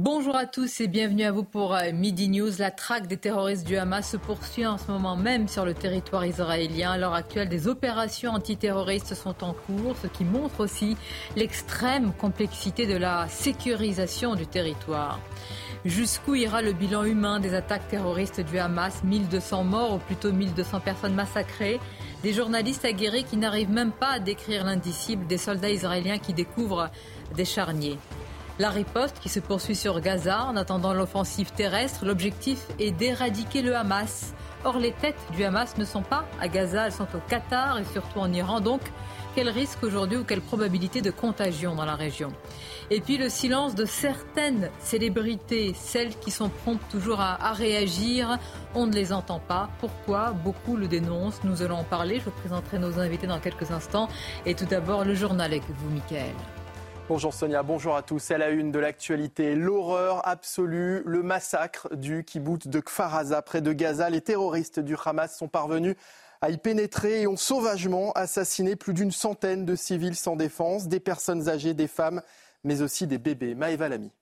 Bonjour à tous et bienvenue à vous pour euh, Midi News. La traque des terroristes du Hamas se poursuit en ce moment même sur le territoire israélien. À l'heure actuelle, des opérations antiterroristes sont en cours, ce qui montre aussi l'extrême complexité de la sécurisation du territoire. Jusqu'où ira le bilan humain des attaques terroristes du Hamas? 1200 morts ou plutôt 1200 personnes massacrées? Des journalistes aguerris qui n'arrivent même pas à décrire l'indicible. Des soldats israéliens qui découvrent des charniers. La riposte qui se poursuit sur Gaza en attendant l'offensive terrestre. L'objectif est d'éradiquer le Hamas. Or, les têtes du Hamas ne sont pas à Gaza, elles sont au Qatar et surtout en Iran. Donc, quel risque aujourd'hui ou quelle probabilité de contagion dans la région? Et puis le silence de certaines célébrités, celles qui sont promptes toujours à, à réagir, on ne les entend pas. Pourquoi Beaucoup le dénoncent? Nous allons en parler. Je vous présenterai nos invités dans quelques instants. Et tout d'abord, le journal avec vous, Mickaël. Bonjour Sonia, bonjour à tous. À la une de l'actualité, l'horreur absolue, le massacre du kibbutz de Kfar Aza près de Gaza. Les terroristes du Hamas sont parvenus à y pénétrer et ont sauvagement assassiné plus d'une centaine de civils sans défense, des personnes âgées, des femmes, mais aussi des bébés. Maëva Lamy.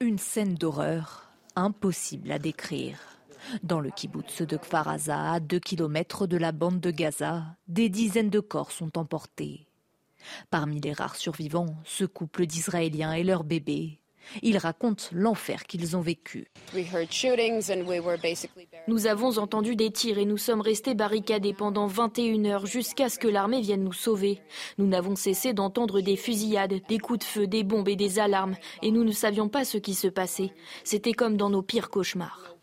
Une scène d'horreur impossible à décrire. Dans le kibbutz de Kfar Aza, à 2 km de la bande de Gaza, des dizaines de corps sont emportés. Parmi les rares survivants, ce couple d'Israéliens et leur bébé. Ils racontent l'enfer qu'ils ont vécu. Nous avons entendu des tirs et nous sommes restés barricadés pendant 21 heures jusqu'à ce que l'armée vienne nous sauver. Nous n'avons cessé d'entendre des fusillades, des coups de feu, des bombes et des alarmes et nous ne savions pas ce qui se passait. C'était comme dans nos pires cauchemars.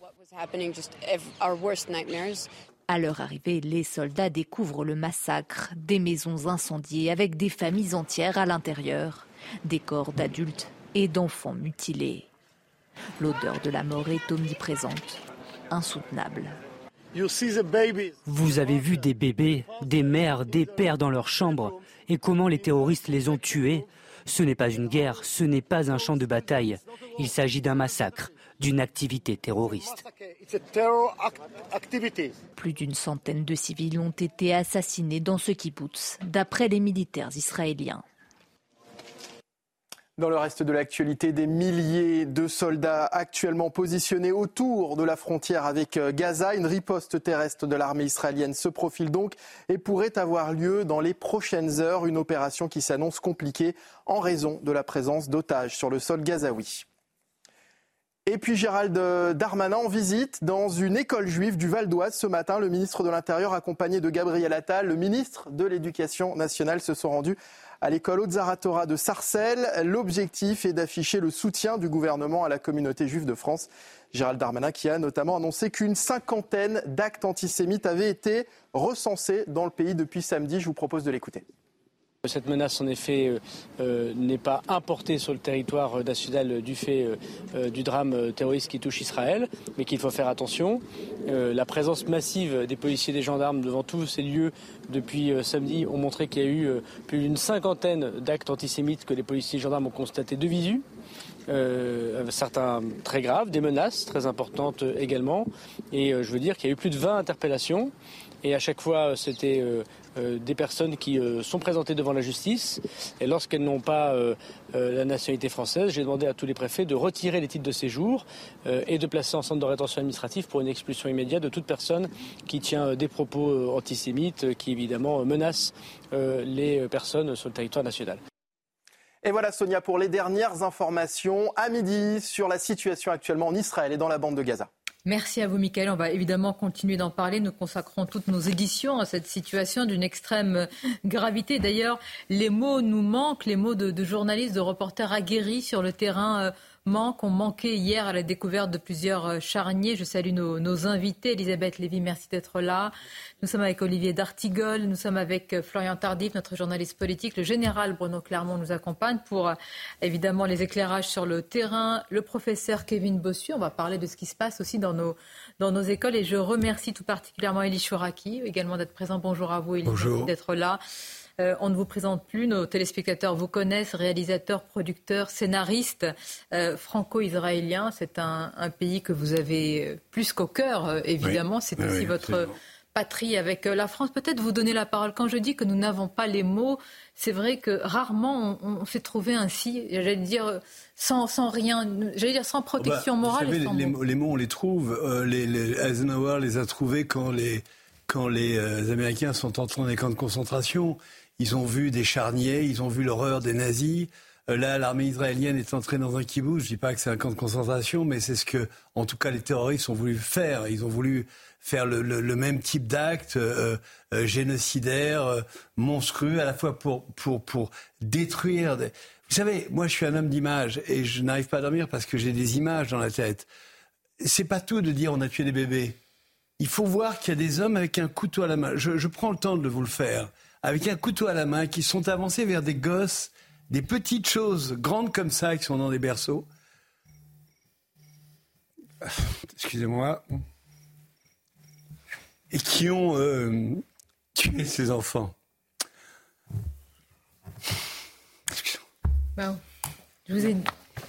À leur arrivée, les soldats découvrent le massacre, des maisons incendiées avec des familles entières à l'intérieur, des corps d'adultes et d'enfants mutilés. L'odeur de la mort est omniprésente, insoutenable. Vous avez vu des bébés, des mères, des pères dans leur chambre et comment les terroristes les ont tués? Ce n'est pas une guerre, ce n'est pas un champ de bataille. Il s'agit d'un massacre, d'une activité terroriste. Plus d'une centaine de civils ont été assassinés dans ce kibbutz, d'après les militaires israéliens. Dans le reste de l'actualité, des milliers de soldats actuellement positionnés autour de la frontière avec Gaza. Une riposte terrestre de l'armée israélienne se profile donc et pourrait avoir lieu dans les prochaines heures. Une opération qui s'annonce compliquée en raison de la présence d'otages sur le sol gazaoui. Et puis Gérald Darmanin en visite dans une école juive du Val d'Oise ce matin. Le ministre de l'Intérieur accompagné de Gabriel Attal, le ministre de l'Éducation nationale se sont rendus à l'école Ozaratora de Sarcelles. L'objectif est d'afficher le soutien du gouvernement à la communauté juive de France. Gérald Darmanin qui a notamment annoncé qu'une cinquantaine d'actes antisémites avaient été recensés dans le pays depuis samedi. Je vous propose de l'écouter. Cette menace, en effet, euh, euh, n'est pas importée sur le territoire national du fait euh, du drame terroriste qui touche Israël, mais qu'il faut faire attention. la présence massive des policiers et des gendarmes devant tous ces lieux depuis samedi ont montré qu'il y a eu plus d'une cinquantaine d'actes antisémites que les policiers et gendarmes ont constatés de visu. certains très graves, des menaces très importantes également. Et je veux dire qu'il y a eu plus de 20 interpellations. Et à chaque fois, c'était euh, des personnes qui euh, sont présentées devant la justice. Et lorsqu'elles n'ont pas euh, la nationalité française, j'ai demandé à tous les préfets de retirer les titres de séjour et de placer en centre de rétention administrative pour une expulsion immédiate de toute personne qui tient des propos antisémites qui évidemment menacent les personnes sur le territoire national. Et voilà Sonia pour les dernières informations à midi sur la situation actuellement en Israël et dans la bande de Gaza. Merci à vous, Michael. On va évidemment continuer d'en parler. Nous consacrons toutes nos éditions à cette situation d'une extrême gravité. D'ailleurs, les mots nous manquent, les mots de, journalistes, de reporters aguerris sur le terrain euh, manquent, ont manqué hier à la découverte de plusieurs charniers. Je salue nos, nos invités. Elisabeth Lévy, merci d'être là. Nous sommes avec Olivier D'Artigol, nous sommes avec Florian Tardif, notre journaliste politique. Le général Bruno Clermont nous accompagne pour évidemment les éclairages sur le terrain. Le professeur Kevin Bossu, on va parler de ce qui se passe aussi dans nos, dans nos écoles. Et je remercie tout particulièrement Elie Chouraki également d'être présent. Bonjour à vous, Elie, merci d'être là. Euh, on ne vous présente plus, nos téléspectateurs vous connaissent, réalisateur, producteur, scénariste euh, franco-israélien. C'est un, pays que vous avez plus qu'au cœur, euh, évidemment. C'est aussi votre patrie avec la France. Peut-être vous donner la parole. Quand je dis que nous n'avons pas les mots, c'est vrai que rarement on, s'est trouvé ainsi, j'allais dire, sans, sans rien, j'allais dire sans protection bah, morale. Vous savez, les, mots. on les trouve. les, les, Eisenhower les a trouvés quand les, quand les Américains sont entrés dans les camps de concentration. Ils ont vu des charniers, ils ont vu l'horreur des nazis. Euh, là, l'armée israélienne est entrée dans un kibbutz. Je dis pas que c'est un camp de concentration, mais c'est ce que, en tout cas, les terroristes ont voulu faire. Ils ont voulu faire le, même type d'acte euh, euh, génocidaire, monstrueux, à la fois pour, pour, pour détruire. Vous savez, moi, je suis un homme d'image et je n'arrive pas à dormir parce que j'ai des images dans la tête. C'est pas tout de dire on a tué des bébés. Il faut voir qu'il y a des hommes avec un couteau à la main. je prends le temps de vous le faire avec un couteau à la main, qui sont avancés vers des gosses, des petites choses grandes comme ça, qui sont dans des berceaux. Excusez-moi. Et qui ont euh, tué ces enfants. Bon. Je vous ai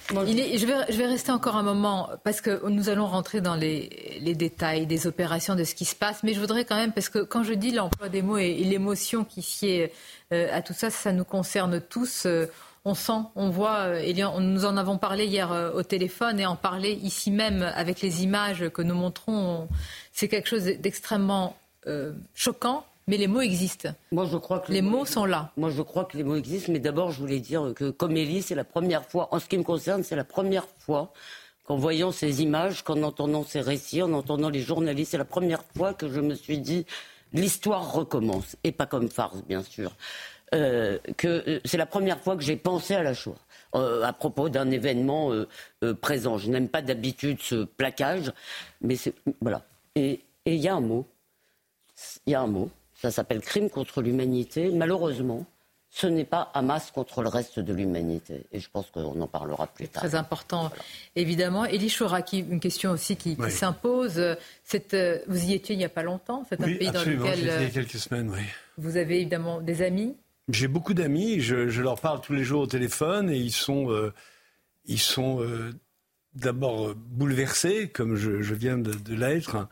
je, vais, rester encore un moment parce que nous allons rentrer dans les, détails des opérations, de ce qui se passe. Mais je voudrais quand même, parce que quand je dis l'emploi des mots et, l'émotion qui sied euh, à tout ça, ça nous concerne tous. Euh, on sent, on voit, euh, nous en avons parlé hier au téléphone et en parler ici même avec les images que nous montrons. C'est quelque chose d'extrêmement choquant mais les mots existent. Moi, je crois que les, mots, sont là. Moi, je crois que les mots existent, mais d'abord, je voulais dire que, comme Élie, c'est la première fois, en ce qui me concerne, c'est la première fois qu'en voyant ces images, qu'en entendant ces récits, en entendant les journalistes, c'est la première fois que je me suis dit l'histoire recommence, et pas comme farce, bien sûr. Euh, que euh, c'est la première fois que j'ai pensé à la Shoah. Euh, à propos d'un événement présent. Je n'aime pas d'habitude ce plaquage, mais c'est voilà. Et il y a un mot, il y a un mot ça s'appelle crime contre l'humanité. Malheureusement, ce n'est pas Hamas contre le reste de l'humanité. Et je pense qu'on en parlera plus tard. Très important, évidemment. Elie Chouraki, une question aussi qui, s'impose. Euh, vous y étiez il n'y a pas longtemps. C'est un pays dans lequel. il y a euh, quelques semaines, oui. Vous avez évidemment des amis J'ai beaucoup d'amis. Je, leur parle tous les jours au téléphone et ils sont, euh, ils sont d'abord bouleversés, comme je, viens de, de l'être.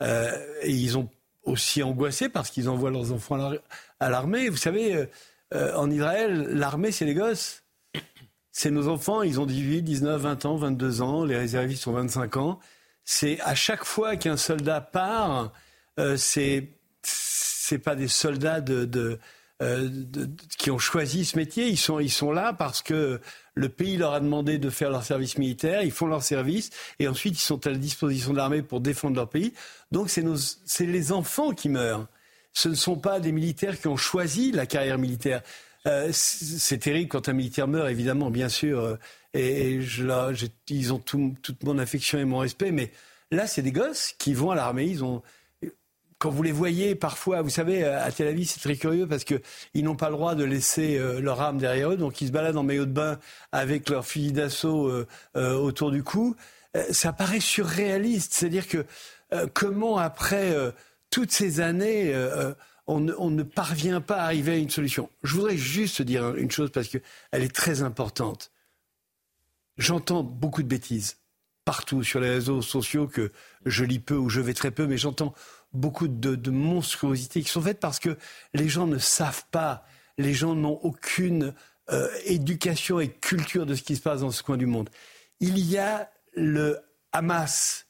et ils ont aussi angoissés parce qu'ils envoient leurs enfants à l'armée. Vous savez, euh, euh, en Israël, l'armée, c'est les gosses. C'est nos enfants, ils ont 18, 19, 20 ans, 22 ans, les réservistes ont 25 ans. C'est à chaque fois qu'un soldat part, euh, c'est c'est pas des soldats de, de, qui ont choisi ce métier. Ils sont, ils sont là parce que le pays leur a demandé de faire leur service militaire, ils font leur service et ensuite ils sont à la disposition de l'armée pour défendre leur pays. Donc c'est les enfants qui meurent. Ce ne sont pas des militaires qui ont choisi la carrière militaire. Euh, c'est terrible quand un militaire meurt, évidemment, bien sûr. Euh, et, je, ils ont toute mon affection et mon respect. Mais là, c'est des gosses qui vont à l'armée. Ils ont, quand vous les voyez parfois, vous savez, à Tel Aviv, c'est très curieux parce qu'ils n'ont pas le droit de laisser euh, leur arme derrière eux, donc ils se baladent en maillot de bain avec leur fusil d'assaut euh, euh, autour du cou. ça paraît surréaliste, c'est-à-dire que comment après toutes ces années, on ne, on, ne, parvient pas à arriver à une solution? Je voudrais juste dire une chose parce qu'elle est très importante. J'entends beaucoup de bêtises partout sur les réseaux sociaux que je lis peu ou je vais très peu, mais j'entends beaucoup de, monstruosités qui sont faites parce que les gens ne savent pas, les gens n'ont aucune euh, éducation et culture de ce qui se passe dans ce coin du monde. Il y a le Hamas.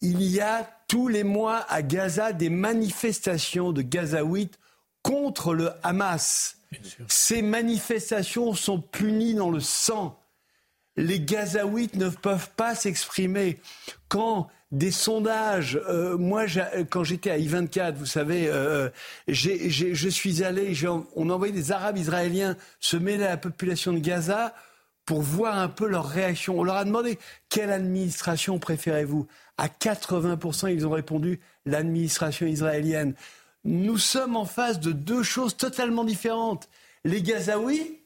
Il y a tous les mois à Gaza des manifestations de Gazaouites contre le Hamas. Ces manifestations sont punies dans le sang. Les Gazaouites ne peuvent pas s'exprimer. Quand des sondages. Euh, moi, quand j'étais à I24, vous savez, euh, je suis allé, on envoyé des Arabes israéliens se mêler à la population de Gaza pour voir un peu leur réaction. On leur a demandé quelle administration préférez-vous? À 80%, ils ont répondu l'administration israélienne. Nous sommes en face de deux choses totalement différentes. Les Gazaouis,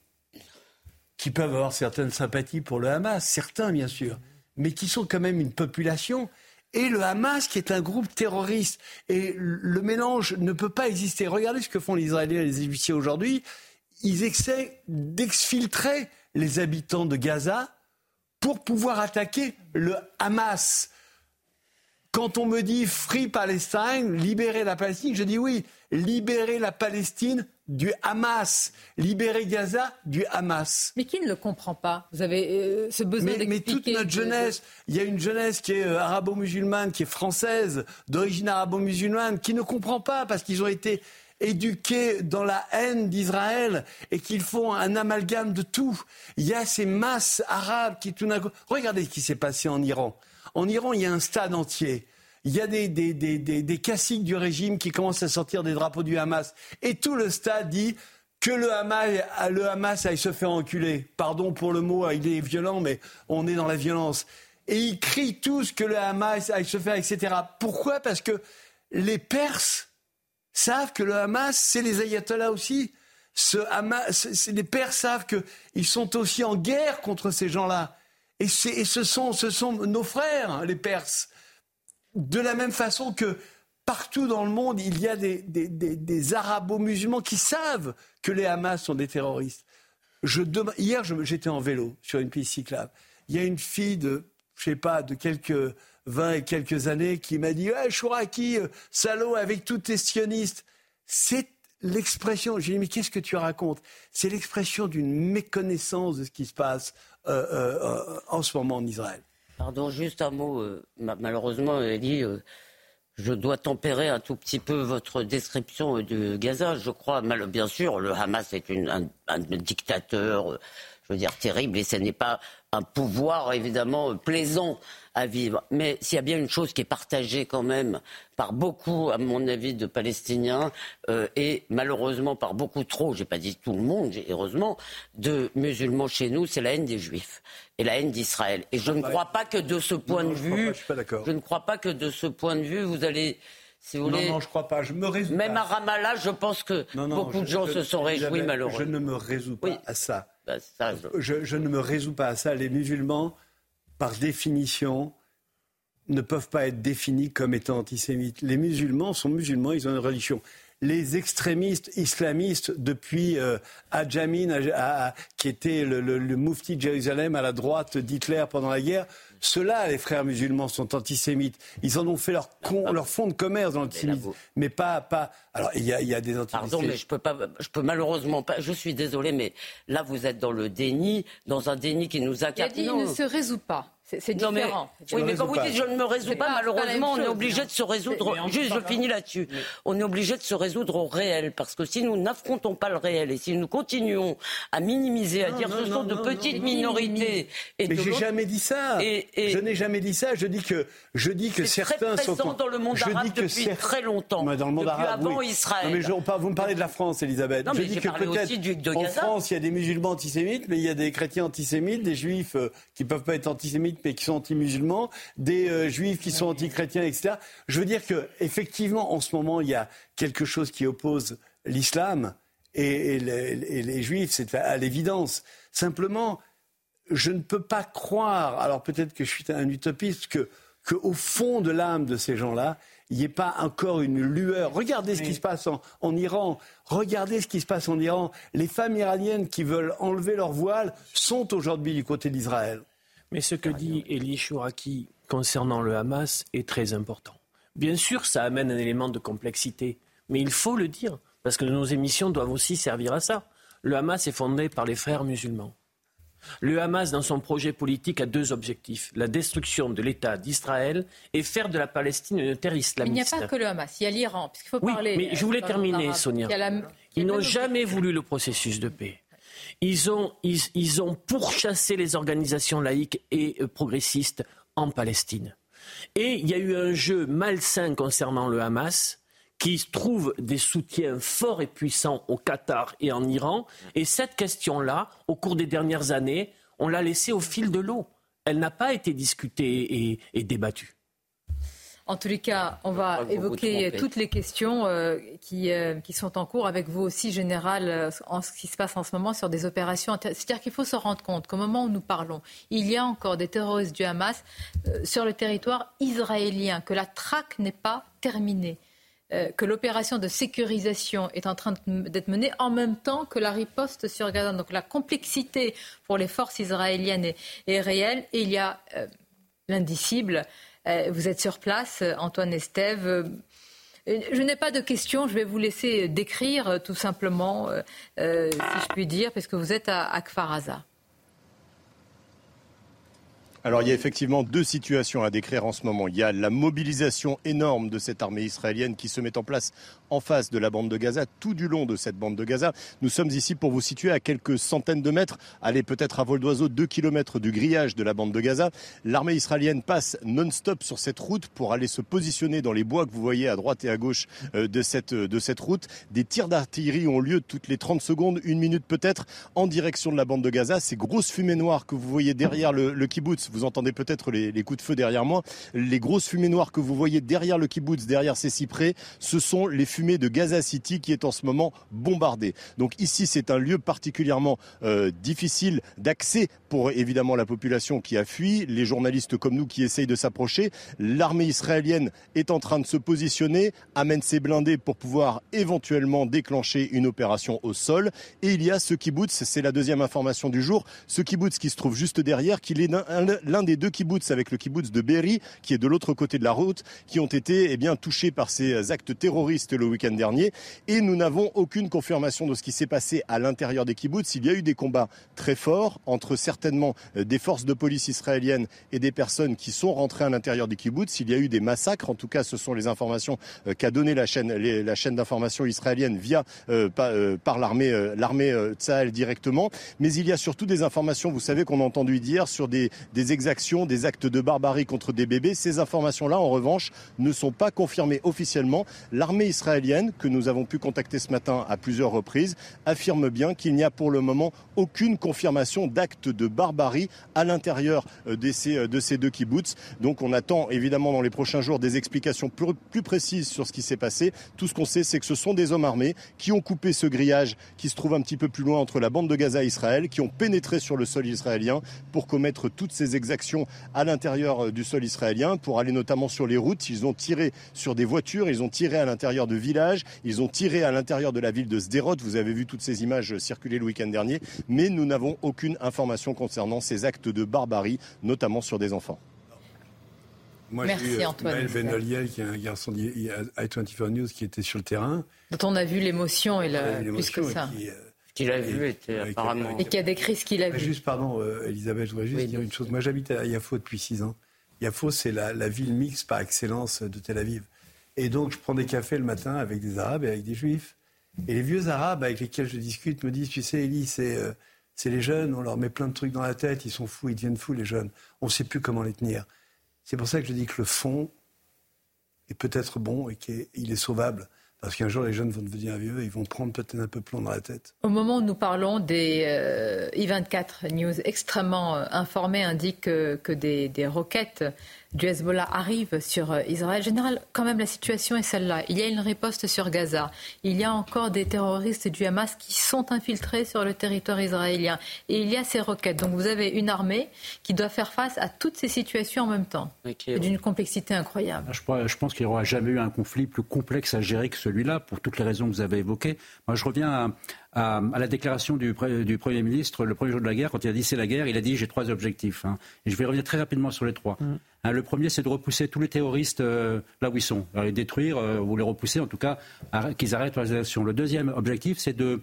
qui peuvent avoir certaines sympathies pour le Hamas, certains bien sûr, mais qui sont quand même une population et le Hamas qui est un groupe terroriste. Et le mélange ne peut pas exister. Regardez ce que font les Israéliens et les Égyptiens aujourd'hui. Ils essaient d'exfiltrer les habitants de Gaza pour pouvoir attaquer le Hamas. Quand on me dit Free Palestine, libérer la Palestine, je dis oui, libérer la Palestine du Hamas, libérer Gaza du Hamas. Mais qui ne le comprend pas? Vous avez euh, ce besoin d'expliquer. Mais toute notre jeunesse, il y a une jeunesse qui est euh, arabo-musulmane, qui est française, d'origine arabo-musulmane, qui ne comprend pas parce qu'ils ont été éduqués dans la haine d'Israël et qu'ils font un amalgame de tout. Il y a ces masses arabes qui tout d'un coup... Regardez ce qui s'est passé en Iran. En Iran, il y a un stade entier il y a des, des, des, des, caciques du régime qui commencent à sortir des drapeaux du Hamas. Et tout le stade dit que le Hamas, le Hamas aille se faire enculer. Pardon pour le mot, il est violent, mais on est dans la violence. Et ils crient tous que le Hamas aille se faire, etc. Pourquoi? Parce que les Perses savent que le Hamas, c'est les ayatollahs aussi. Ce Hamas, les Perses savent qu'ils sont aussi en guerre contre ces gens-là. Et, et ce, sont, ce sont nos frères, les Perses de la même façon que partout dans le monde, il y a des, arabo-musulmans qui savent que les Hamas sont des terroristes. hier, j'étais en vélo sur une piste cyclable. Il y a une fille de, je sais pas, de quelques 20 et quelques années qui m'a dit hey, Chouraki, euh, salaud, avec tous tes sionistes. C'est l'expression, j'ai dit, mais qu'est-ce que tu racontes? C'est l'expression d'une méconnaissance de ce qui se passe euh, euh, en ce moment en Israël. Pardon, juste un mot. Euh, malheureusement, Elie, euh, je dois tempérer un tout petit peu votre description de Gaza. Je crois, bien sûr, le Hamas est un, dictateur, je veux dire, terrible, et ce n'est pas un pouvoir, évidemment, plaisant à vivre. Mais s'il y a bien une chose qui est partagée quand même par beaucoup, à mon avis, de Palestiniens, euh, et malheureusement par beaucoup trop, j'ai pas dit tout le monde, heureusement, de musulmans chez nous, c'est la haine des Juifs et la haine d'Israël. Et je ne crois pas que de ce point de vue, je, ne crois pas que de ce point de vue, vous allez si vous non, voulez. non, je crois pas. Je me résous Même à Ramallah, je pense que beaucoup de gens se sont réjouis, malheureusement. Je ne me résous pas à ça. Bah, je... je... ne me résous pas à ça. Les musulmans, par définition, ne peuvent pas être définis comme étant antisémites. Les musulmans sont musulmans, ils ont une religion. Les extrémistes islamistes, depuis euh, Adjamin, qui était le, le, le de Jérusalem à la droite d'Hitler pendant la guerre, ceux-là, les frères musulmans, sont antisémites. Ils en ont fait leur, leur fond de commerce dans l'antisémitisme. Mais pas, pas. Alors, il y a, y a, des antisémites. Pardon, mais je peux pas, je peux malheureusement pas. Je suis désolé, mais là, vous êtes dans le déni, dans un déni qui nous a. Il, il ne se résout pas. C'est différent. oui, mais quand vous dites je ne me résous pas, malheureusement, on est obligé de se résoudre. Juste, je finis là-dessus. On est obligé de se résoudre au réel, parce que si nous n'affrontons pas le réel et si nous continuons à minimiser, à dire que ce sont de petites minorités. Et mais j'ai jamais dit ça. Je n'ai jamais dit ça. Je dis que je dis que certains très sont dans le monde arabe depuis très longtemps. dans le monde depuis arabe, avant Israël. Non, mais je, vous me parlez de la France, Elisabeth. Non, je dis que peut-être en France, il y a des musulmans antisémites, mais il y a des chrétiens antisémites, des juifs euh, qui peuvent pas être antisémites qui sont anti-musulmans des euh, juifs qui sont anti-chrétiens, etc. Je veux dire que effectivement, en ce moment, il y a quelque chose qui oppose l'islam et, les, juifs, c'est à, l'évidence. Simplement, je ne peux pas croire, alors peut-être que je suis un utopiste, que qu'au fond de l'âme de ces gens-là, il n'y ait pas encore une lueur. Regardez ce qui se passe en, en, Iran. Regardez ce qui se passe en Iran. Les femmes iraniennes qui veulent enlever leur voile sont aujourd'hui du côté d'Israël. Mais ce que dit Elie Chouraki concernant le Hamas est très important. Bien sûr, ça amène un élément de complexité, mais il faut le dire, parce que nos émissions doivent aussi servir à ça. Le Hamas est fondé par les frères musulmans. Le Hamas, dans son projet politique, a deux objectifs la destruction de l'État d'Israël et faire de la Palestine une terre islamiste. Il n'y a pas que le Hamas, il y a l'Iran, puisqu'il faut oui, parler. Mais je voulais terminer, Sonia. Ils n'ont jamais voulu le processus de paix. Ils ont, pourchassé les organisations laïques et euh, progressistes en Palestine. Et il y a eu un jeu malsain concernant le Hamas qui trouve des soutiens forts et puissants au Qatar et en Iran. Et cette question-là, au cours des dernières années, On l'a laissée au fil de l'eau. Elle n'a pas été discutée et débattue. En tous les cas, on va évoquer toutes les questions euh, qui, euh, qui, sont en cours avec vous aussi, Général, euh, en ce qui se passe en ce moment sur des opérations. C'est-à-dire qu'il faut se rendre compte qu'au moment où nous parlons, il y a encore des terroristes du Hamas sur le territoire israélien, que la traque n'est pas terminée que l'opération de sécurisation est en train d'être menée en même temps que la riposte sur Gaza. Donc la complexité pour les forces israéliennes est, est réelle et il y a l'indicible vous êtes sur place, euh, Antoine Estève. Euh, je n'ai pas de questions, je vais vous laisser décrire tout simplement, si je puis dire, parce que vous êtes à Akfaraza. Alors il y a effectivement deux situations à décrire en ce moment. Il y a la mobilisation énorme de cette armée israélienne qui se met en place en face de la bande de Gaza, tout du long de cette bande de Gaza. Nous sommes ici pour vous situer à quelques centaines de mètres, allez peut-être à vol d'oiseau, deux kilomètres du grillage de la bande de Gaza. L'armée israélienne passe non-stop sur cette route pour aller se positionner dans les bois que vous voyez à droite et à gauche euh, de cette, de cette route. Des tirs d'artillerie ont lieu toutes les 30 secondes, une minute peut-être, en direction de la bande de Gaza. Ces grosses fumées noires que vous voyez derrière le, le kibbutz, vous entendez peut-être les, les coups de feu derrière moi, les grosses fumées noires que vous voyez derrière le kibbutz, derrière ces cyprès, ce sont les fumées de Gaza City qui est en ce moment bombardée. Donc ici, c'est un lieu particulièrement euh, difficile d'accès pour évidemment la population qui a fui, les journalistes comme nous qui essayent de s'approcher. L'armée israélienne est en train de se positionner, amène ses blindés pour pouvoir éventuellement déclencher une opération au sol. Et il y a ce kibbutz, c'est la deuxième information du jour, ce kibbutz qui se trouve juste derrière, qui est l'un des deux kibbutz avec le kibbutz de Berry, qui est de l'autre côté de la route, qui ont été eh bien, touchés par ces actes terroristes le week-end dernier. Et nous n'avons aucune confirmation de ce qui s'est passé à l'intérieur des kibbutz. Il y a eu des combats très forts entre certainement euh, des forces de police israéliennes et des personnes qui sont rentrées à l'intérieur des kibbutz. Il y a eu des massacres. En tout cas, ce sont les informations euh, qu'a donné la chaîne, la chaîne d'information israélienne via euh, par, l'armée, l'armée Tsahel directement. Mais il y a surtout des informations, vous savez, qu'on a entendu dire sur des, des exactions, des actes de barbarie contre des bébés. Ces informations-là, en revanche, ne sont pas confirmées officiellement. L'armée israélienne que nous avons pu contacter ce matin à plusieurs reprises, affirme bien qu'il n'y a pour le moment aucune confirmation d'actes de barbarie à l'intérieur euh, de ces, euh, de ces deux kibbutz. Donc on attend évidemment dans les prochains jours des explications plus, plus précises sur ce qui s'est passé. Tout ce qu'on sait, c'est que ce sont des hommes armés qui ont coupé ce grillage qui se trouve un petit peu plus loin entre la bande de Gaza et Israël, qui ont pénétré sur le sol israélien pour commettre toutes ces exactions à l'intérieur euh, du sol israélien, pour aller notamment sur les routes. Ils ont tiré sur des voitures, ils ont tiré à l'intérieur de villages ils ont tiré à l'intérieur de la ville de Sderot. Vous avez vu toutes ces images circuler le week-end dernier. Mais nous n'avons aucune information concernant ces actes de barbarie, notamment sur des enfants. Moi, Merci eu, Antoine. Ben Oliel, qui est un garçon i24 News qui était sur le terrain. Dont on a vu l'émotion et le, plus que ça. Qui, euh, qu'il a vu était apparemment. Et qui a décrit ce qu'il a vu. Juste, pardon, euh, Elisabeth, je voudrais juste dire une chose. Moi, j'habite à Yafo depuis six ans. Yafo, c'est la, la, ville mixte par excellence de Tel Aviv. Et donc, je prends des cafés le matin avec des Arabes et avec des Juifs. Et les vieux Arabes avec lesquels je discute me disent, tu sais, c'est euh, les jeunes, on leur met plein de trucs dans la tête, ils sont fous, ils deviennent fous, les jeunes. On ne sait plus comment les tenir. C'est pour ça que je dis que le fond est peut-être bon et qu'il est sauvable. Parce qu'un jour, les jeunes vont devenir vieux et ils vont prendre peut-être un peu plomb dans la tête. Au moment où nous parlons, des euh, I24 News extrêmement euh, informés indiquent que, des, des, roquettes du Hezbollah arrive sur euh, Israël. Général, quand même, la situation est celle-là. Il y a une riposte sur Gaza. Il y a encore des terroristes du Hamas qui sont infiltrés sur le territoire israélien. Et il y a ces roquettes. Donc vous avez une armée qui doit faire face à toutes ces situations en même temps. D'une complexité incroyable. Je, pense qu'il n'y aura jamais eu un conflit plus complexe à gérer que celui-là, pour toutes les raisons que vous avez évoquées. Moi, je reviens à, à, la déclaration du, du, Premier ministre le premier jour de la guerre, quand il a dit c'est la guerre, il a dit j'ai trois objectifs. Hein. Et je vais revenir très rapidement sur les trois. Mm. Hein, le premier, c'est de repousser tous les terroristes euh, là où ils sont, Alors, les détruire euh, ou les repousser, en tout cas, qu'ils arrêtent leurs actions. Le deuxième objectif, c'est de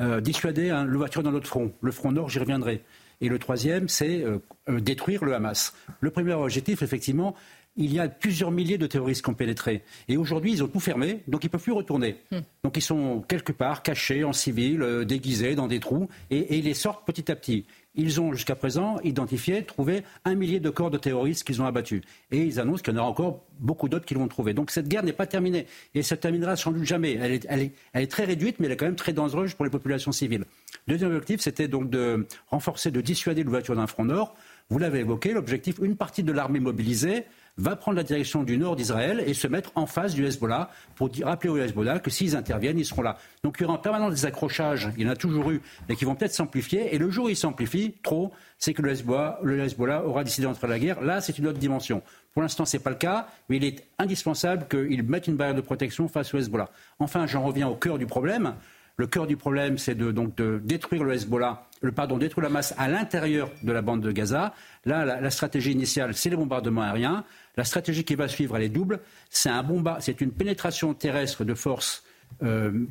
euh, dissuader hein, l'ouverture dans notre front. Le front nord, j'y reviendrai. Et le troisième, c'est détruire le Hamas. Le premier objectif, effectivement, il y a plusieurs milliers de terroristes qui ont pénétré. Et aujourd'hui, ils ont tout fermé, donc ils ne peuvent plus retourner. Hmm. Donc ils sont quelque part cachés en civil, euh, déguisés dans des trous, et, ils les sortent petit à petit. Ils ont jusqu'à présent identifié, trouvé un millier de corps de terroristes qu'ils ont abattus. Et ils annoncent qu'il y en aura encore beaucoup d'autres qu'ils vont trouver. Donc cette guerre n'est pas terminée. Et se terminera sans doute jamais. Elle est, elle est, très réduite, mais elle est quand même très dangereuse pour les populations civiles. Deuxième objectif, c'était donc de renforcer, de dissuader l'ouverture d'un front nord. Vous l'avez évoqué, l'objectif, une partie de l'armée mobilisée va prendre la direction du nord d'Israël et se mettre en face du Hezbollah pour rappeler au Hezbollah que s'ils interviennent, ils seront là. Donc il y aura en permanence des accrochages, il y en a toujours eu, mais qui vont peut-être s'amplifier. Et le jour où ils s'amplifient trop, c'est que le Hezbollah, aura décidé d'entrer la guerre. Là, c'est une autre dimension. Pour l'instant, ce n'est pas le cas, mais il est indispensable qu'ils mettent une barrière de protection face au Hezbollah. Enfin, j'en reviens au cœur du problème. Le cœur du problème, c'est de, donc de détruire le Hezbollah, le, pardon, détruire la masse à l'intérieur de la bande de Gaza. Là, la stratégie initiale, c'est les bombardements aériens. La stratégie qui va suivre, est double. C'est un bomba, c'est une pénétration terrestre de forces euh,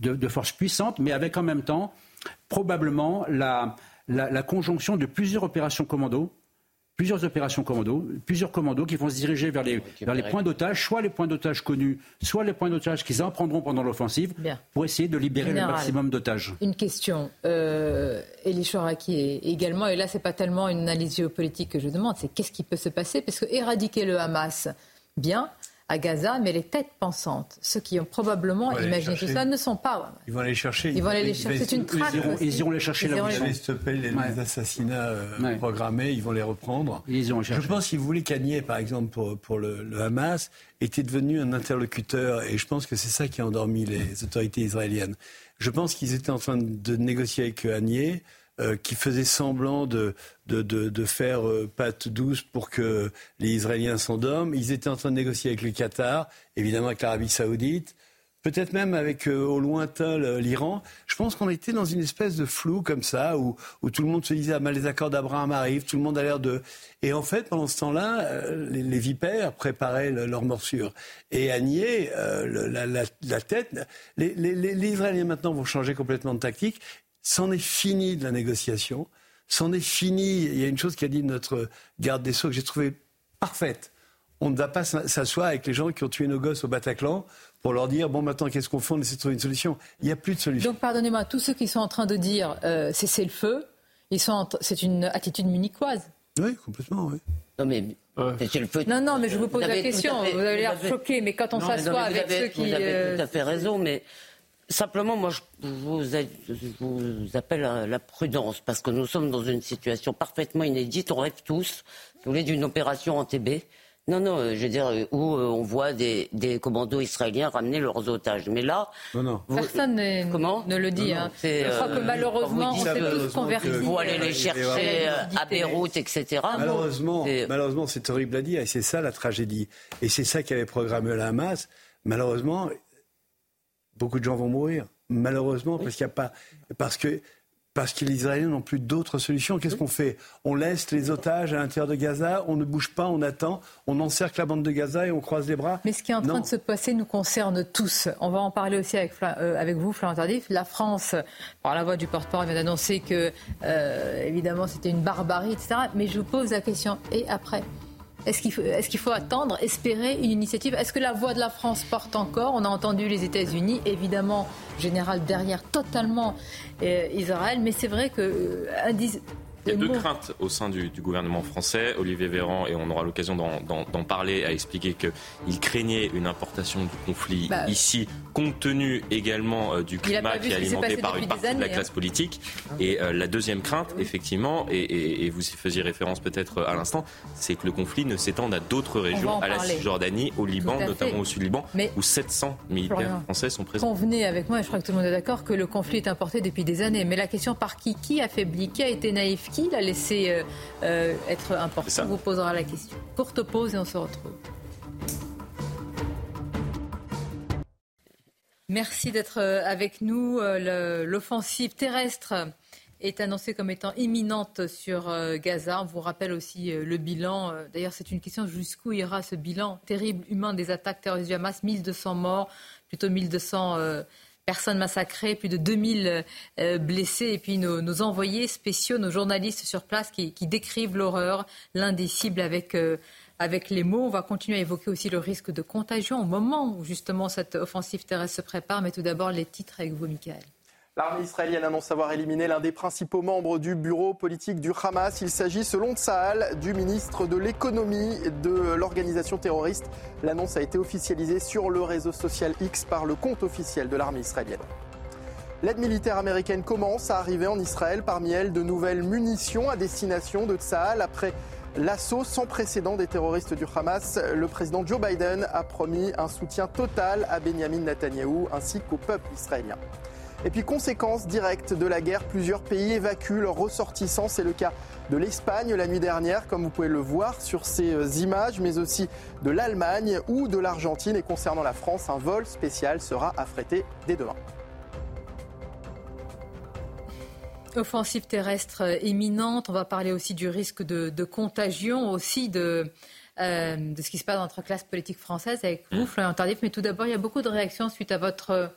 puissantes, mais avec en même temps probablement la, la, la conjonction de plusieurs opérations commando plusieurs opérations commando, plusieurs commandos qui vont se diriger vers les, vers les points d'otage, soit les points d'otage connus, soit les points d'otage qu'ils en prendront pendant l'offensive, pour essayer de libérer Général, le maximum d'otages. Une question. Euh, Elie Choraki également, et là, c'est pas tellement une analyse géopolitique que je demande, c'est qu'est-ce qui peut se passer? Parce que éradiquer le Hamas, bien, à Gaza, mais les têtes pensantes, ceux qui ont probablement imaginé tout ça, ne sont pas. Ils vont aller chercher. Ils vont aller les chercher. C'est une traque. Ils iront, ils iront les chercher Ils là les ils les, Ouais. les assassinats euh, Ouais. programmés, ils vont les reprendre. Ils iront Je pense, si vous voulez, qu'Agnier, par exemple, pour, pour le, le Hamas, était devenu un interlocuteur, et je pense que c'est ça qui a endormi les autorités israéliennes. Je pense qu'ils étaient en train de négocier avec Agnier, euh, qui faisait semblant de, de, de, faire euh, patte douce pour que les Israéliens s'endorment. Ils étaient en train de négocier avec le Qatar, évidemment avec l'Arabie Saoudite. Peut-être même avec euh, au lointain l'Iran. Je pense qu'on était dans une espèce de flou comme ça, où, où tout le monde se disait ah les accords d'Abraham arrivent, tout le monde a l'air de. Et en fait, pendant ce temps-là, euh, les, vipères préparaient le- leur morsure. Et euh, le- la, tête, les- les Israéliens maintenant vont changer complètement de tactique. C'en est fini de la négociation. C'en est fini. Il y a une chose qu'a dit notre garde des Sceaux que j'ai trouvé parfaite. On ne va pas s'asseoir avec les gens qui ont tué nos gosses au Bataclan pour leur dire bon maintenant qu'est-ce qu'on fait? On essaie de trouver une solution. Il n'y a plus de solution. Donc, pardonnez-moi, tous ceux qui sont en train de dire euh, cessez le feu, ils sont en- c'est une attitude munichoise. Oui, complètement, oui. Non, mais c'est le feu. Non, non, mais je vous pose la question. Vous avez l'air choqué, mais quand on Non, s'assoit non, avec avez, ceux qui. Vous avez euh, tout à fait raison, mais simplement, moi, je vous, vous appelle à la prudence, parce que nous sommes dans une situation parfaitement inédite. On rêve tous, si vous voulez, d'une opération en TB. Non, non, euh, je veux dire, euh, où euh, on voit des, des commandos israéliens ramener leurs otages. Mais là, Non, non. vous- Personne Comment ne le dit. Non, non, hein. c'est, Je crois que euh, malheureusement, on vous s'est tous convertis. aller euh, les chercher euh, à Beyrouth, etc. Malheureusement, C'est- malheureusement, c'est horrible à dire, et c'est ça la tragédie. Et c'est ça qui avait programmé la Hamas. Malheureusement, beaucoup de gens vont mourir. Malheureusement, parce qu'il y a pas, parce que parce que les Israéliens n'ont plus d'autres solutions. Qu'est-ce qu'on fait? On laisse les otages à l'intérieur de Gaza, on ne bouge pas, on attend, on encercle la bande de Gaza et on croise les bras. Mais ce qui est en train Non. de se passer nous concerne tous. On va en parler aussi avec, euh, avec vous, Florent Tardif. La France, par la voix du porte-parole, vient d'annoncer que, euh, évidemment, c'était une barbarie, etc. Mais je vous pose la question, et après? Est-ce qu'il faut, attendre, espérer une initiative? Est-ce que la voix de la France porte encore? On a entendu les États-Unis, évidemment, général derrière totalement euh, Israël, mais c'est vrai que euh, Il y a deux craintes au sein du, du gouvernement français. Olivier Véran, et on aura l'occasion d'en- parler, a expliqué qu'il craignait une importation du conflit Bah, ici, compte tenu également euh, du climat qui est alimenté par une partie de la hein. classe politique. Et euh, la deuxième crainte, effectivement, et, et- et vous y faisiez référence peut-être à l'instant, c'est que le conflit ne s'étende à d'autres régions, à la. Cisjordanie, au Liban, notamment fait. au Sud-Liban, où 700 militaires Florian. français sont présents. Convenez avec moi, et je crois que tout le monde est d'accord, que le conflit est importé depuis des années. Mais la question par qui? Qui a faibli? Qui a été naïf? Qui l'a laissé euh, euh, être important. On vous posera la question. Courte pause et on se retrouve. Merci d'être euh, avec nous. L'offensive terrestre est annoncée comme étant imminente sur Gaza. On vous rappelle aussi le bilan. D'ailleurs, c'est une question jusqu'où ira ce bilan terrible humain des attaques terroristes du Hamas? 1200 morts, plutôt 1200 euh, personnes massacrées, plus de 2000 euh, blessés. Et puis nos, envoyés spéciaux, nos journalistes sur place qui, décrivent l'horreur, l'indicible avec... euh, avec les mots. On va continuer à évoquer aussi le risque de contagion au moment où justement cette offensive terrestre se prépare. Mais tout d'abord, les titres avec vous, Michael. L'armée israélienne annonce avoir éliminé l'un des principaux membres du bureau politique du Hamas. Il s'agit, selon Tsahal, du ministre de l'économie de l'organisation terroriste. L'annonce a été officialisée sur le réseau social X par le compte officiel de l'armée israélienne. L'aide militaire américaine commence à arriver en Israël. Parmi elles, de nouvelles munitions à destination de Tsahal. Après l'assaut sans précédent des terroristes du Hamas, le président Joe Biden a promis un soutien total à Benjamin Netanyahou ainsi qu'au peuple israélien. Et puis, conséquence directe de la guerre, plusieurs pays évacuent leurs ressortissants. C'est le cas de l'Espagne la nuit dernière, comme vous pouvez le voir sur ces euh, images, mais aussi de l'Allemagne ou de l'Argentine. Et concernant la France, un vol spécial sera affrété dès demain. Offensive terrestre imminente. On va parler aussi du risque de, contagion, aussi de, euh, de ce qui se passe dans notre classe politique française avec vous, Florian Tardif. Mais tout d'abord, il y a beaucoup de réactions suite à votre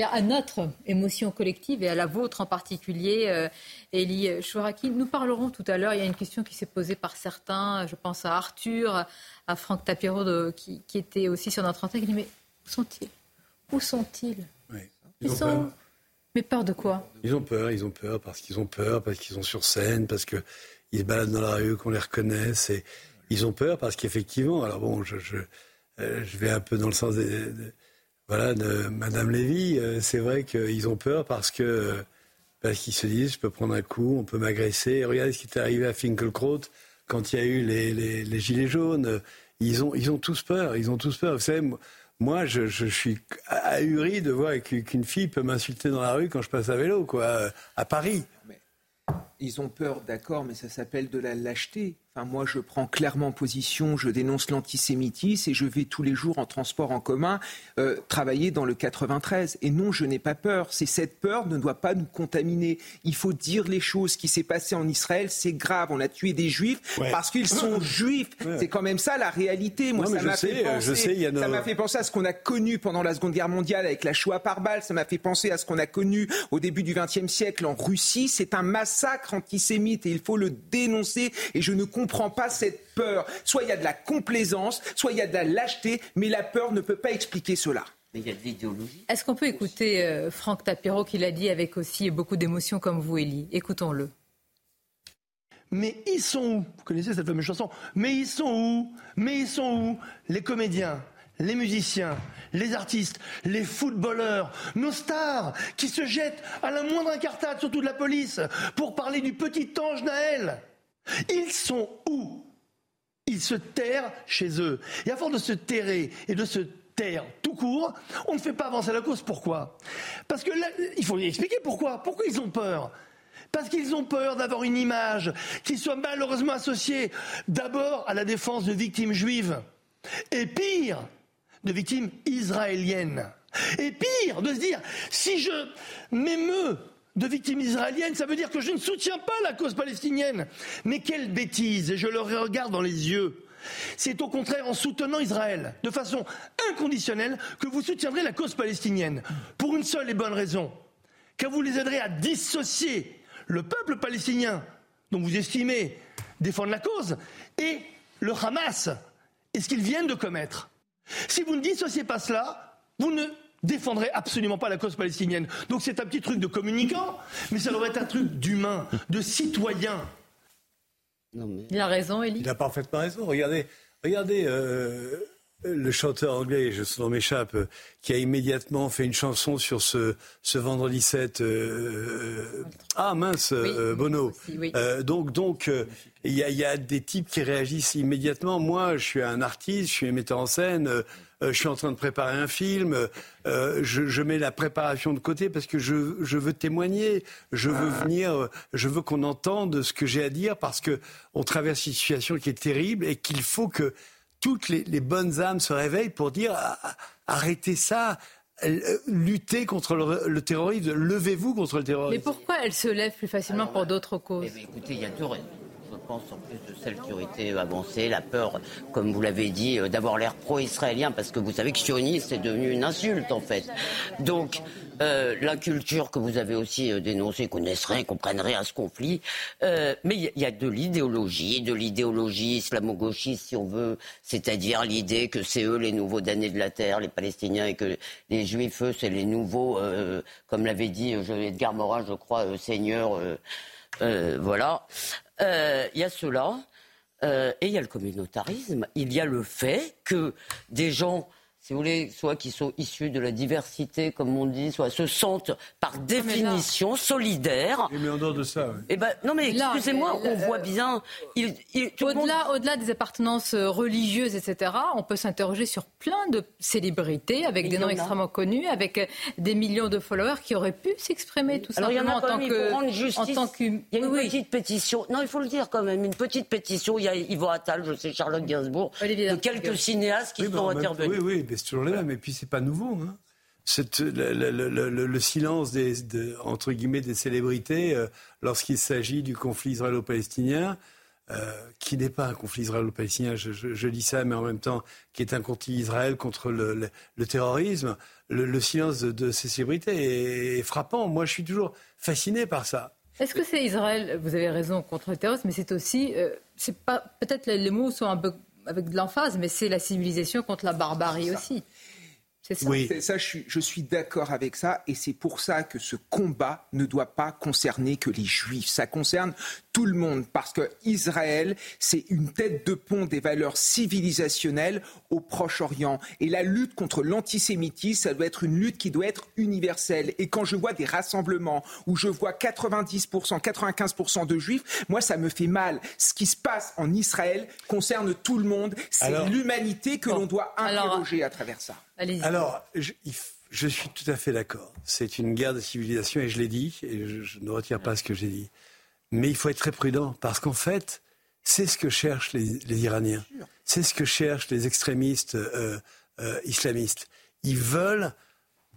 à notre émotion collective et à la vôtre en particulier, euh, Elie Chouraki. Nous parlerons tout à l'heure, il y a une question qui s'est posée par certains, je pense à Arthur, à Franck Tapiro qui, était aussi sur notre antenne, qui dit mais où sont-ils? Où sont-ils? Ils, sont mais peur de quoi? Ils ont peur, ils ont peur parce qu'ils ont peur, parce qu'ils sont sur scène, parce qu'ils se baladent dans la rue, qu'on les reconnaisse. Et ils ont peur parce qu'effectivement, alors bon, je, je, euh, je, vais un peu dans le sens de, voilà, de Madame Lévy. Euh, c'est vrai qu'ils ont peur parce que parce qu'ils se disent, je peux prendre un coup, on peut m'agresser. Regardez ce qui est arrivé à Finkelkraut quand il y a eu les, les, gilets jaunes. Ils ont, ils ont tous peur, ils ont tous peur. Vous savez, moi, je, suis ahuri de voir qu'une fille peut m'insulter dans la rue quand je passe à vélo, quoi, à Paris. Ils ont peur, d'accord, mais ça s'appelle de la lâcheté. Enfin, moi, je prends clairement position, je dénonce l'antisémitisme et je vais tous les jours en transport en commun euh, travailler dans le 93. Et non, je n'ai pas peur. C'est cette peur ne doit pas nous contaminer. Il faut dire les choses. Ce qui s'est passé en Israël, c'est grave. On a tué des juifs parce qu'ils sont juifs. C'est quand même ça la réalité. Moi, ça m'a fait, penser, ça m'a fait penser à ce qu'on a connu pendant la Seconde Guerre mondiale avec la Shoah par balle. Ça m'a fait penser à ce qu'on a connu au début du XXe siècle en Russie. C'est un massacre antisémite et il faut le dénoncer. Et je ne comprends pas cette peur. Soit il y a de la complaisance, soit il y a de la lâcheté, mais la peur ne peut pas expliquer cela. Mais il y a de l'idéologie. Est-ce qu'on peut écouter euh, Franck Tapiro qui l'a dit avec aussi beaucoup d'émotion comme vous, Elie Écoutons-le. Mais ils sont où? Vous connaissez cette fameuse chanson Mais ils sont où? Mais ils sont où? Les comédiens, les musiciens, les artistes, les footballeurs, nos stars qui se jettent à la moindre incartade, surtout de la police, pour parler du petit ange Naël. Ils sont où? Ils se terrent chez eux. Et à de se terrer et de se taire tout court, on ne fait pas avancer la cause. Pourquoi? Parce que il faut expliquer pourquoi. Pourquoi ils ont peur? Parce qu'ils ont peur d'avoir une image qui soit malheureusement associée d'abord à la défense de victimes juives, et pire, de victimes israéliennes. Et pire, de se dire, si je m'émeus de victimes israéliennes, ça veut dire que je ne soutiens pas la cause palestinienne. Mais quelle bêtise, et je le regarde dans les yeux. C'est au contraire en soutenant Israël de façon inconditionnelle que vous soutiendrez la cause palestinienne. Pour une seule et bonne raison. Car vous les aiderez à dissocier le peuple palestinien, dont vous estimez défendre la cause, et le Hamas, et ce qu'ils viennent de commettre. Si vous ne dissociez pas cela, vous ne défendrait absolument pas la cause palestinienne. Donc c'est un petit truc de communicant, mais ça devrait être un truc d'humain, de citoyen. Il a raison, Elie. Il a parfaitement raison. Regardez, regardez euh, le chanteur anglais, je son nom m'échappe, qui a immédiatement fait une chanson sur ce, ce vendredi 7. Euh, ah mince, euh, Bono. donc, donc il y, a, y, a, des types qui réagissent immédiatement. Moi, je suis un artiste, je suis un metteur en scène. je suis en train de préparer un film, je, je, mets la préparation de côté parce que je, je veux témoigner, je veux venir, je veux qu'on entende ce que j'ai à dire parce que on traverse une situation qui est terrible et qu'il faut que toutes les, bonnes âmes se réveillent pour dire ah, ah, arrêtez ça, euh, luttez contre le, terrorisme, levez-vous contre le terrorisme. Mais pourquoi elles se lèvent plus facilement pour d'autres causes eh Écoutez, il y a deux raisons. Je pense en plus de celles qui ont été avancées, la peur, comme vous l'avez dit, euh, d'avoir l'air pro-israélien, parce que vous savez que sioniste c'est devenu une insulte en fait. Donc euh, la culture que vous avez aussi euh, dénoncée, connaisserait, comprendrait à ce conflit. Euh, mais il y, a de l'idéologie, de l'idéologie islamo-gauchiste, si on veut, c'est-à-dire l'idée que c'est eux les nouveaux damnés de la terre, les Palestiniens, et que les Juifs, eux, c'est les nouveaux, comme l'avait dit Edgar Morin, je crois, Seigneur. voilà. Il y a cela. et il y a le communautarisme. Il y a le fait que des gens si vous voulez, soit qui sont issus de la diversité, comme on dit, soit se sentent par définition solidaires. Mais en dehors de ça, oui. Eh ben, non mais Là, excusez-moi, on euh, voit bien. il- il- tout le monde- Au-delà, au-delà des appartenances euh, religieuses, etc., on peut s'interroger sur plein de célébrités avec Mais des noms extrêmement connus, avec euh, des millions de followers qui auraient pu s'exprimer tout Alors il y en simplement a en quand tant que, en justice. tant qu'hum- Il y a une Oui, petite pétition. Non, il faut le dire quand même, une petite pétition. Il y a Yvo Attal, je sais, Charlotte Gainsbourg, Olivier de D'Artigol. quelques cinéastes qui Oui, sont intervenus. Oui, c'est toujours les mêmes. Et puis, c'est pas nouveau. Hein. Cette- le, le- le- le- le silence des, de- entre guillemets, des célébrités euh, lorsqu'il s'agit du conflit israélo-palestinien, euh, qui n'est pas un conflit israélo-palestinien, je, je- je dis ça, mais en même temps, qui est un conflit Israël contre le, le- le terrorisme, le, le silence de, de ces célébrités est, est frappant. Moi, je suis toujours fasciné par ça. Est-ce que c'est Israël Vous avez raison contre le terrorisme, mais c'est aussi, euh, c'est pas peut-être les, les mots sont un peu avec de l'emphase, mais c'est la civilisation contre la barbarie aussi. C'est ça. C'est ça, je suis, je suis d'accord avec ça, et c'est pour ça que ce combat ne doit pas concerner que les Juifs. Ça concerne tout le monde, parce que Israël, c'est une tête de pont des valeurs civilisationnelles au Proche-Orient. Et la lutte contre l'antisémitisme, ça doit être une lutte qui doit être universelle. Et quand je vois des rassemblements où je vois 90%, 95% de Juifs, moi, ça me fait mal. Ce qui se passe en Israël concerne tout le monde. C'est l'humanité que l'on doit Alors- interroger à travers ça. Alors, je, il f- je suis tout à fait d'accord. C'est une guerre de civilisation et je l'ai dit, et je, je ne retire pas ce que j'ai dit. Mais il faut être très prudent parce qu'en fait, c'est ce que cherchent les, les Iraniens. C'est ce que cherchent les extrémistes euh, euh, islamistes. Ils veulent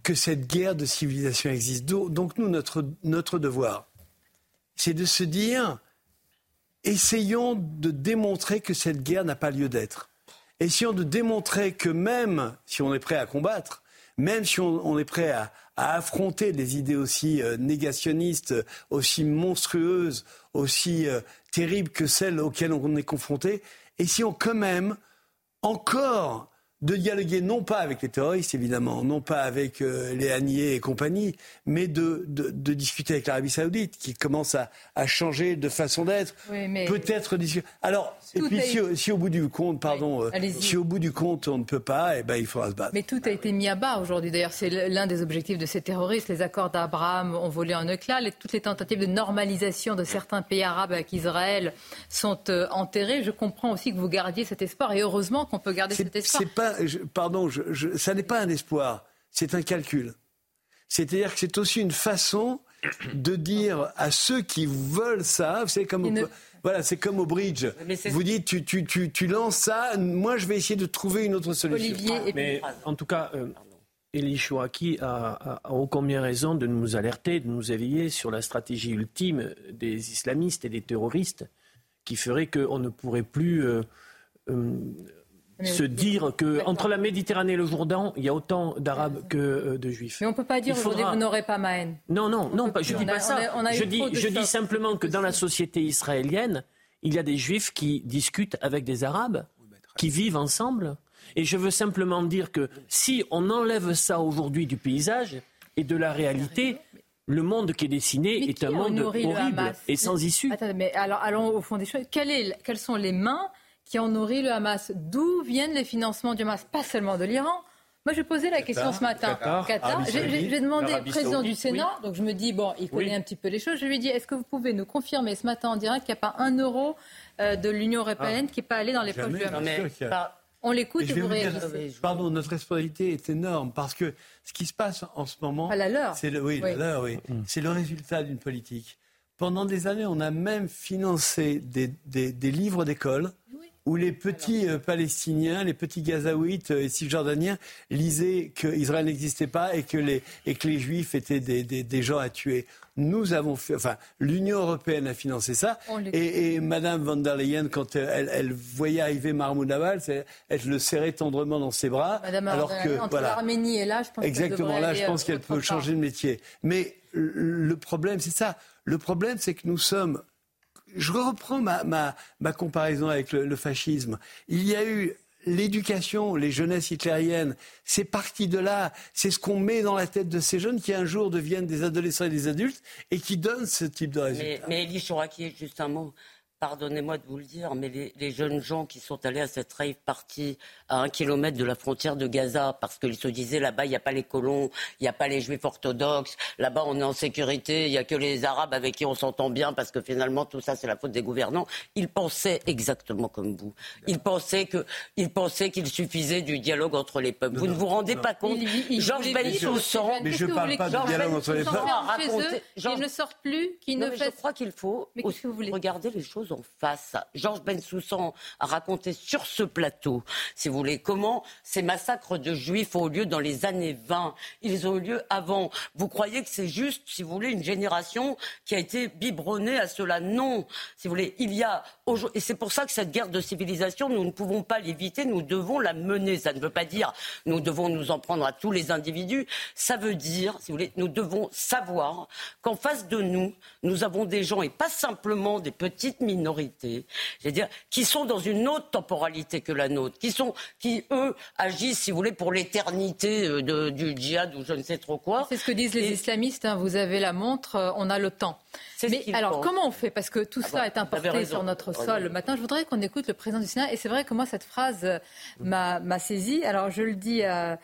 que cette guerre de civilisation existe. Do- Donc nous, notre, notre devoir, c'est de se dire, essayons de démontrer que cette guerre n'a pas lieu d'être. Essayons de démontrer que même si on est prêt à combattre, même si on, on est prêt à, à affronter des idées aussi euh, négationnistes, aussi monstrueuses, aussi euh, terribles que celles auxquelles on est confronté, essayons quand même encore de dialoguer non pas avec les terroristes évidemment, non pas avec euh, les Haniers et compagnie, mais de, de, de discuter avec l'Arabie Saoudite qui commence à, à changer de façon d'être. Oui, mais- Peut-être discuter. Alors, et puis si, été- si au bout du compte, pardon, euh, si au bout du compte on ne peut pas, eh ben il faudra se battre. Mais tout a été mis à bas aujourd'hui. D'ailleurs, c'est l'un des objectifs de ces terroristes. Les accords d'Abraham ont volé en éclats. Les- toutes les tentatives de normalisation de certains pays arabes avec Israël sont euh, enterrées. Je comprends aussi que vous gardiez cet espoir. Et heureusement qu'on peut garder cet espoir. C'est pas, je- pardon, je- je- ça n'est pas un espoir, c'est un calcul. C'est-à-dire que c'est aussi une façon de dire à ceux qui veulent ça, c'est comme, au- voilà, c'est comme au bridge. Vous dites, tu, tu, tu, tu lances ça, moi je vais essayer de trouver une autre solution. Mais en tout cas, euh, Elie Chouaki a, a, a ô combien raison de nous alerter, de nous éveiller sur la stratégie ultime des islamistes et des terroristes qui ferait qu'on ne pourrait plus euh, euh, se dire que entre la Méditerranée et le Jourdain, il y a autant d'Arabes que euh, de Juifs. Mais on ne peut pas dire Il aujourd'hui faudra- vous n'aurez pas ma haine. Non, non, non, pas- je on dis a- pas ça. on a- on a eu je dis, je simplement que dans la société israélienne, il y a des juifs qui discutent avec des arabes, qui vivent ensemble. Et je veux simplement dire que si on enlève ça aujourd'hui du paysage et de la réalité, le monde qui est dessiné Mais est un monde horrible et sans issue. Attendez, mais alors allons au fond des choses. Quelle est- quelles sont les mains qui ont nourri le Hamas D'où viennent les financements du Hamas? Pas seulement de l'Iran. Moi, je posais la question ce matin. Qatar, Arabie J'ai- demandé au président du Sénat, donc je me dis, bon, il connaît Oui. un petit peu les choses. Je lui ai dit, est-ce que vous pouvez nous confirmer ce matin en direct qu'il n'y a pas un euro euh, de l'Union européenne qui n'est pas allé dans les poches du Hamas? On l'écoute Et vous réagissez. pardon, notre responsabilité est énorme parce que ce qui se passe en ce moment, Pas la leur. c'est le, oui, la Oui. leur, oui. c'est le résultat d'une politique. Pendant des années, on a même financé des, des- des livres d'école où les petits euh, Palestiniens, les petits Gazaouites euh, et Cisjordaniens lisaient qu'Israël n'existait pas et que les, et que les Juifs étaient des, des- des gens à tuer. Nous avons fait, enfin, l'Union européenne a financé ça. Et, et Madame von der Leyen, quand elle, elle- voyait arriver Mahmoud Abbas, elle, elle le serrait tendrement dans ses bras. Madame alors que, entre voilà. l'Arménie et là, je pense Exactement, là, je pense euh, qu'elle peut part. changer de métier. Mais le problème, c'est ça. Le problème, c'est que nous sommes. Je reprends ma, ma, ma comparaison avec le, le fascisme. Il y a eu l'éducation, les jeunesses hitlériennes. C'est parti de là. C'est ce qu'on met dans la tête de ces jeunes qui un jour deviennent des adolescents et des adultes et qui donnent ce type de Mais, résultat. mais Elie Chouraki, juste un mot. Pardonnez-moi de vous le dire, mais les, jeunes gens qui sont allés à cette rave party à un kilomètre de la frontière de Gaza, parce qu'ils se disaient là-bas, il n'y a pas les colons, il n'y a pas les juifs orthodoxes, là-bas on est en sécurité, il n'y a que les arabes avec qui on s'entend bien, parce que finalement tout ça c'est la faute des gouvernants. Ils pensaient exactement comme vous. Ils pensaient que, ils pensaient qu'il suffisait du dialogue entre les peuples. vous ne vous rendez pas compte Georges Bensoussan, mais je parle pas de dialogue entre les peuples. Ils ne sortent plus, qu'ils ne Je crois qu'il faut regarder les choses face. Georges Bensoussan a raconté sur ce plateau, si vous voulez, comment ces massacres de juifs ont eu lieu dans les années 20. Ils ont eu lieu avant. Vous croyez que c'est juste, si vous voulez, une génération qui a été biberonnée à cela? Non. Si vous voulez, il y a et c'est pour ça que cette guerre de civilisation, nous ne pouvons pas l'éviter, nous devons la mener. Ça ne veut pas dire nous devons nous en prendre à tous les individus. Ça veut dire, si vous voulez, nous devons savoir qu'en face de nous, nous avons des gens, et pas simplement des petites minorités, je dire, qui sont dans une autre temporalité que la nôtre, qui sont, qui eux agissent, si vous voulez, pour l'éternité euh, du djihad ou je ne sais trop quoi. C'est ce que disent les islamistes. Hein. vous avez la montre, euh, on a le temps. Mais alors, comment on fait? Parce que tout ah ça est importé sur notre sol le matin. Je voudrais qu'on écoute le président du Sénat. Et c'est vrai que moi, cette phrase euh, m'a saisi. Alors, je le dis euh,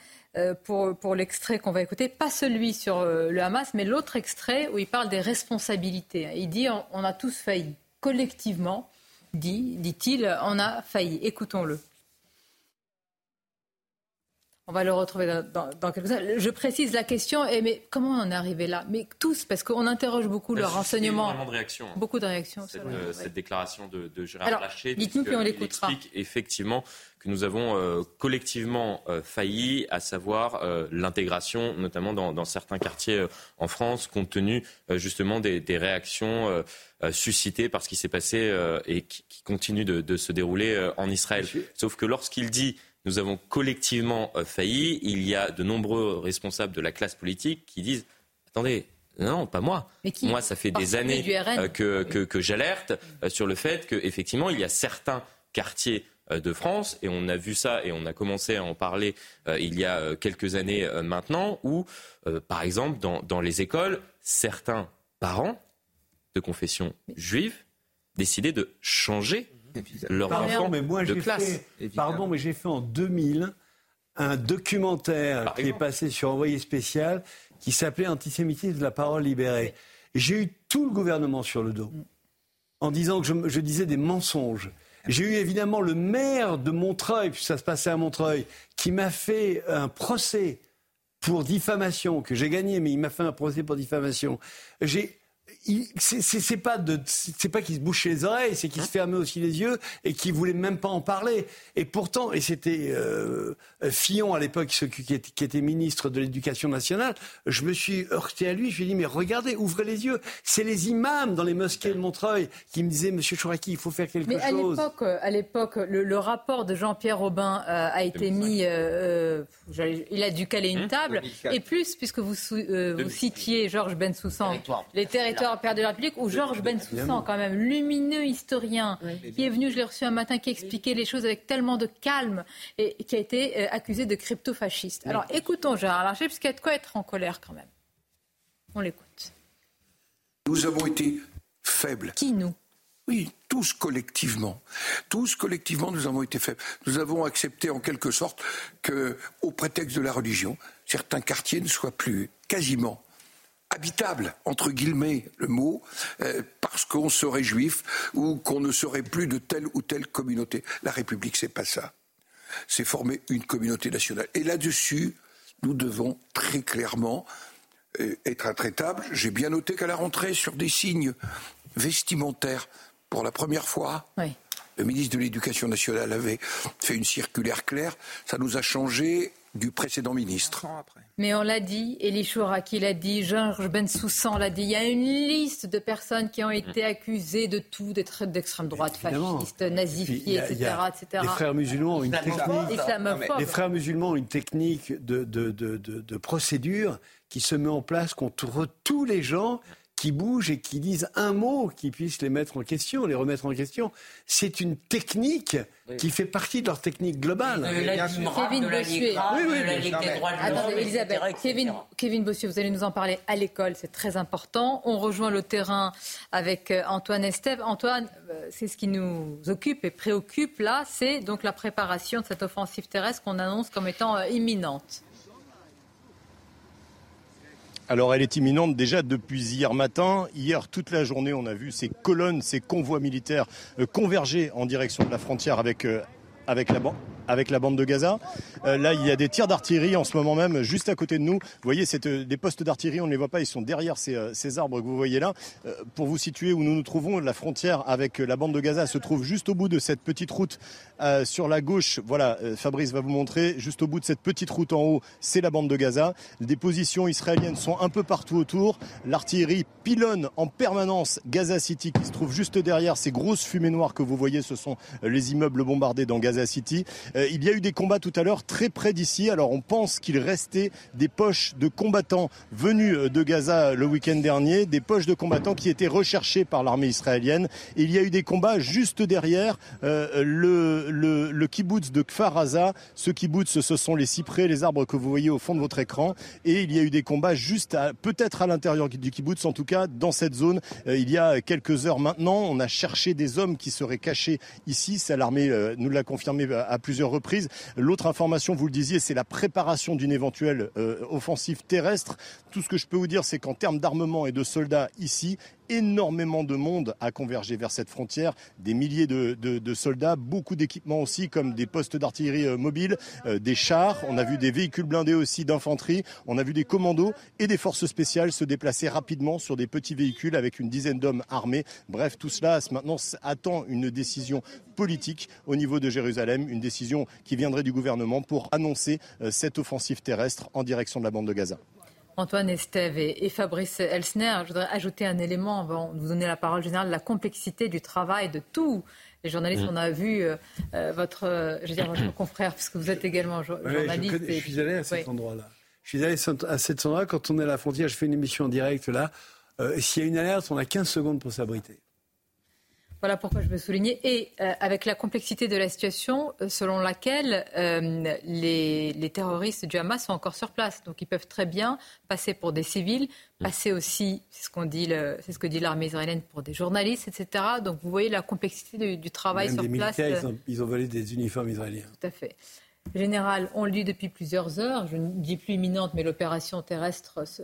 pour, pour l'extrait qu'on va écouter, pas celui sur le Hamas, mais l'autre extrait où il parle des responsabilités. Il dit on, a tous failli. Collectivement, dit, dit-il, on a failli. Écoutons-le. On va le retrouver dans, quelques instants. Je précise la question, et mais comment on en est arrivé là? Mais tous, parce qu'on interroge beaucoup leurs renseignements. de réactions. Hein. Beaucoup de réactions. Cette, euh, cette déclaration de, de Gérard Alors, Dites-nous puis on l'écoutera. Il explique effectivement que nous avons euh, collectivement euh, failli, à savoir l'intégration, notamment dans, certains quartiers en France, compte tenu justement des, réactions suscitées par ce qui s'est passé et qui, qui continue de, de, se dérouler en Israël. Sauf que lorsqu'il dit nous avons collectivement euh, failli. Il y a de nombreux responsables de la classe politique qui disent attendez, non, pas moi. Moi, ça fait des années euh, que, que, j'alerte euh, sur le fait qu'effectivement, il y a certains quartiers de France, et on a vu ça et on a commencé à en parler il y a quelques années maintenant, où, par exemple, dans, dans, les écoles, certains parents de confession juive décidaient de changer leurs enfants mais moi, de classe. pardon, mais j'ai fait en 2000 un documentaire qui est passé sur Envoyé spécial qui s'appelait Antisémitisme de la parole libérée. J'ai eu tout le gouvernement sur le dos en disant que je, disais des mensonges. J'ai eu évidemment le maire de Montreuil, puis ça se passait à Montreuil, qui m'a fait un procès pour diffamation, que j'ai gagné, mais il m'a fait un procès pour diffamation. J'ai c'est pas de c'est pas qu'il se bouchait les oreilles, c'est qu'il se fermait aussi les yeux et qu'il voulait même pas en parler. Et pourtant, et c'était euh, Fillon à l'époque qui, qui, était ministre de l'Éducation nationale, je me suis heurté à lui. Je lui ai dit mais regardez, ouvrez les yeux. C'est les imams dans les mosquées de Montreuil qui me disaient Monsieur Chouraki, il faut faire quelque mais chose. Mais à l'époque, le, rapport de Jean-Pierre Robin euh, a été mis. Euh, il a dû caler une hum, table. Et plus, puisque vous, vous citiez Georges Bensoussan, les territoires Père de la République, ou Georges Bensoussan, quand même, lumineux historien, qui est venu, je l'ai reçu un matin, qui expliquait les choses avec tellement de calme et qui a été euh, accusé de crypto-fasciste. Alors écoutons Gérard Larcher, puisqu'il y a de quoi être en colère quand même. On l'écoute. Nous avons été faibles. Qui nous? Oui, tous collectivement. Tous collectivement, nous avons été faibles. Nous avons accepté en quelque sorte que, au prétexte de la religion, certains quartiers ne soient plus quasiment habitable, entre guillemets, le mot, euh, parce qu'on serait juif ou qu'on ne serait plus de telle ou telle communauté. La République, c'est pas ça. C'est former une communauté nationale. Et là-dessus, nous devons très clairement euh, être intraitables. J'ai bien noté qu'à la rentrée, sur des signes vestimentaires, pour la première fois, le ministre de l'Éducation nationale avait fait une circulaire claire. Ça nous a changé du précédent ministre. Mais on l'a dit, Elie Chouraki l'a dit, Georges Bensoussan l'a dit, il y a une liste de personnes qui ont été accusées de tout, d'être d'extrême droite, fascistes, nazifiées, etc., Les frères musulmans ont une technique, les frères musulmans ont une technique de, de, de, de, procédure qui se met en place contre tous les gens qui bougent et qui disent un mot qui puisse les mettre en question, les remettre en question. C'est une technique qui fait partie de leur technique globale. Kevin Bossuet. Elisabeth, Kevin, Kevin Bossuet, vous allez nous en parler à l'école, c'est très important. On rejoint le terrain avec euh, Antoine Estève. Antoine, euh, c'est ce qui nous occupe et préoccupe là, c'est donc la préparation de cette offensive terrestre qu'on annonce comme étant euh, imminente. Alors elle est imminente déjà depuis hier matin. Hier, toute la journée, on a vu ces colonnes, ces convois militaires euh, converger en direction de la frontière avec, euh, avec la, avec la bande de Gaza. Euh, là, il y a des tirs d'artillerie en ce moment même, juste à côté de nous. Vous voyez, c'est euh, des postes d'artillerie, on ne les voit pas, ils sont derrière ces, euh, ces arbres que vous voyez là. pour vous situer où nous nous trouvons, la frontière avec la bande de Gaza se trouve juste au bout de cette petite route sur la gauche. Voilà, Fabrice va vous montrer. Juste au bout de cette petite route en haut, c'est la bande de Gaza. Des positions israéliennes sont un peu partout autour. L'artillerie pilonne en permanence Gaza City qui se trouve juste derrière. Ces grosses fumées noires que vous voyez, ce sont les immeubles bombardés dans Gaza City. Euh, il y a eu des combats tout à l'heure très près d'ici. Alors on pense qu'il restait des poches de combattants venus euh, de Gaza le week-end dernier, des poches de combattants qui étaient recherchés par l'armée israélienne. Il y a eu des combats juste derrière euh, le kibbutz de Kfar Aza. Ce kibbutz, ce sont les cyprès, les arbres que vous voyez au fond de votre écran. Et il y a eu des combats juste peut-être à l'intérieur du kibbutz, en tout cas dans cette zone. il y a quelques heures maintenant, on a cherché des hommes qui seraient cachés ici. Ça, l'armée nous l'a confirmé à plusieurs reprises. L'autre information, vous le disiez, c'est la préparation d'une éventuelle euh, offensive terrestre. Tout ce que je peux vous dire, c'est qu'en termes d'armement et de soldats ici, énormément de monde a convergé vers cette frontière, des milliers de, soldats, beaucoup d'équipements aussi comme des postes d'artillerie euh, mobiles, euh, des chars, on a vu des véhicules blindés aussi d'infanterie, on a vu des commandos et des forces spéciales se déplacer rapidement sur des petits véhicules avec une dizaine d'hommes armés. Bref, tout cela maintenant attend une décision politique au niveau de Jérusalem, une décision qui viendrait du gouvernement pour annoncer euh, cette offensive terrestre en direction de la bande de Gaza. Antoine Estève et, Fabrice Elsner, je voudrais ajouter un élément avant de vous donner la parole générale, la complexité du travail de tous les journalistes. Mm. On a vu euh, euh, votre, euh, je veux dire, votre confrère, puisque vous êtes également journaliste. je, suis allé à cet endroit-là. Je suis allé à cet endroit quand on est à la frontière. Je fais une émission en direct là. S'il y a une alerte, on a 15 secondes pour s'abriter. Voilà pourquoi je veux souligner. Et euh, avec la complexité de la situation euh, selon laquelle euh, les, terroristes du Hamas sont encore sur place. Donc ils peuvent très bien passer pour des civils, passer aussi, c'est ce, qu'on dit c'est ce que dit l'armée israélienne, pour des journalistes, etc. Donc vous voyez la complexité du, travail sur place. Ils ont, ils ont volé des uniformes israéliens. Tout à fait. Général, on le dit depuis plusieurs heures, je ne dis plus imminente, mais l'opération terrestre se,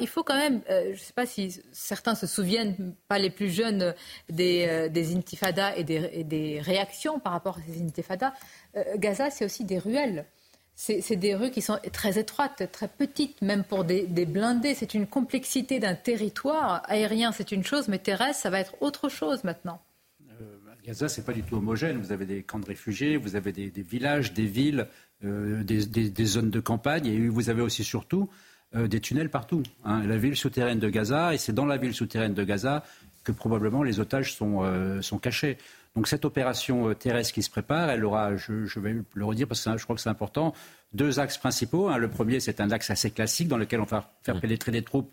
Il faut quand même, euh, je ne sais pas si certains se souviennent, pas les plus jeunes, des, euh, intifadas et des, réactions par rapport à ces intifadas. Euh, Gaza, c'est aussi des ruelles. C'est des rues qui sont très étroites, très petites, même pour des, blindés. C'est une complexité d'un territoire. Aérien, c'est une chose, mais terrestre, ça va être autre chose maintenant. Gaza, c'est pas du tout homogène. Vous avez des camps de réfugiés, vous avez des, villages, des villes, des, zones de campagne, et vous avez aussi surtout euh, des tunnels partout. Hein. La ville souterraine de Gaza, et c'est dans la ville souterraine de Gaza que probablement les otages sont, euh, sont cachés. Donc cette opération euh, terrestre qui se prépare, elle aura, je, vais le redire parce que je crois que c'est important, deux axes principaux. Hein. Le premier, c'est un axe assez classique dans lequel on va faire pénétrer des troupes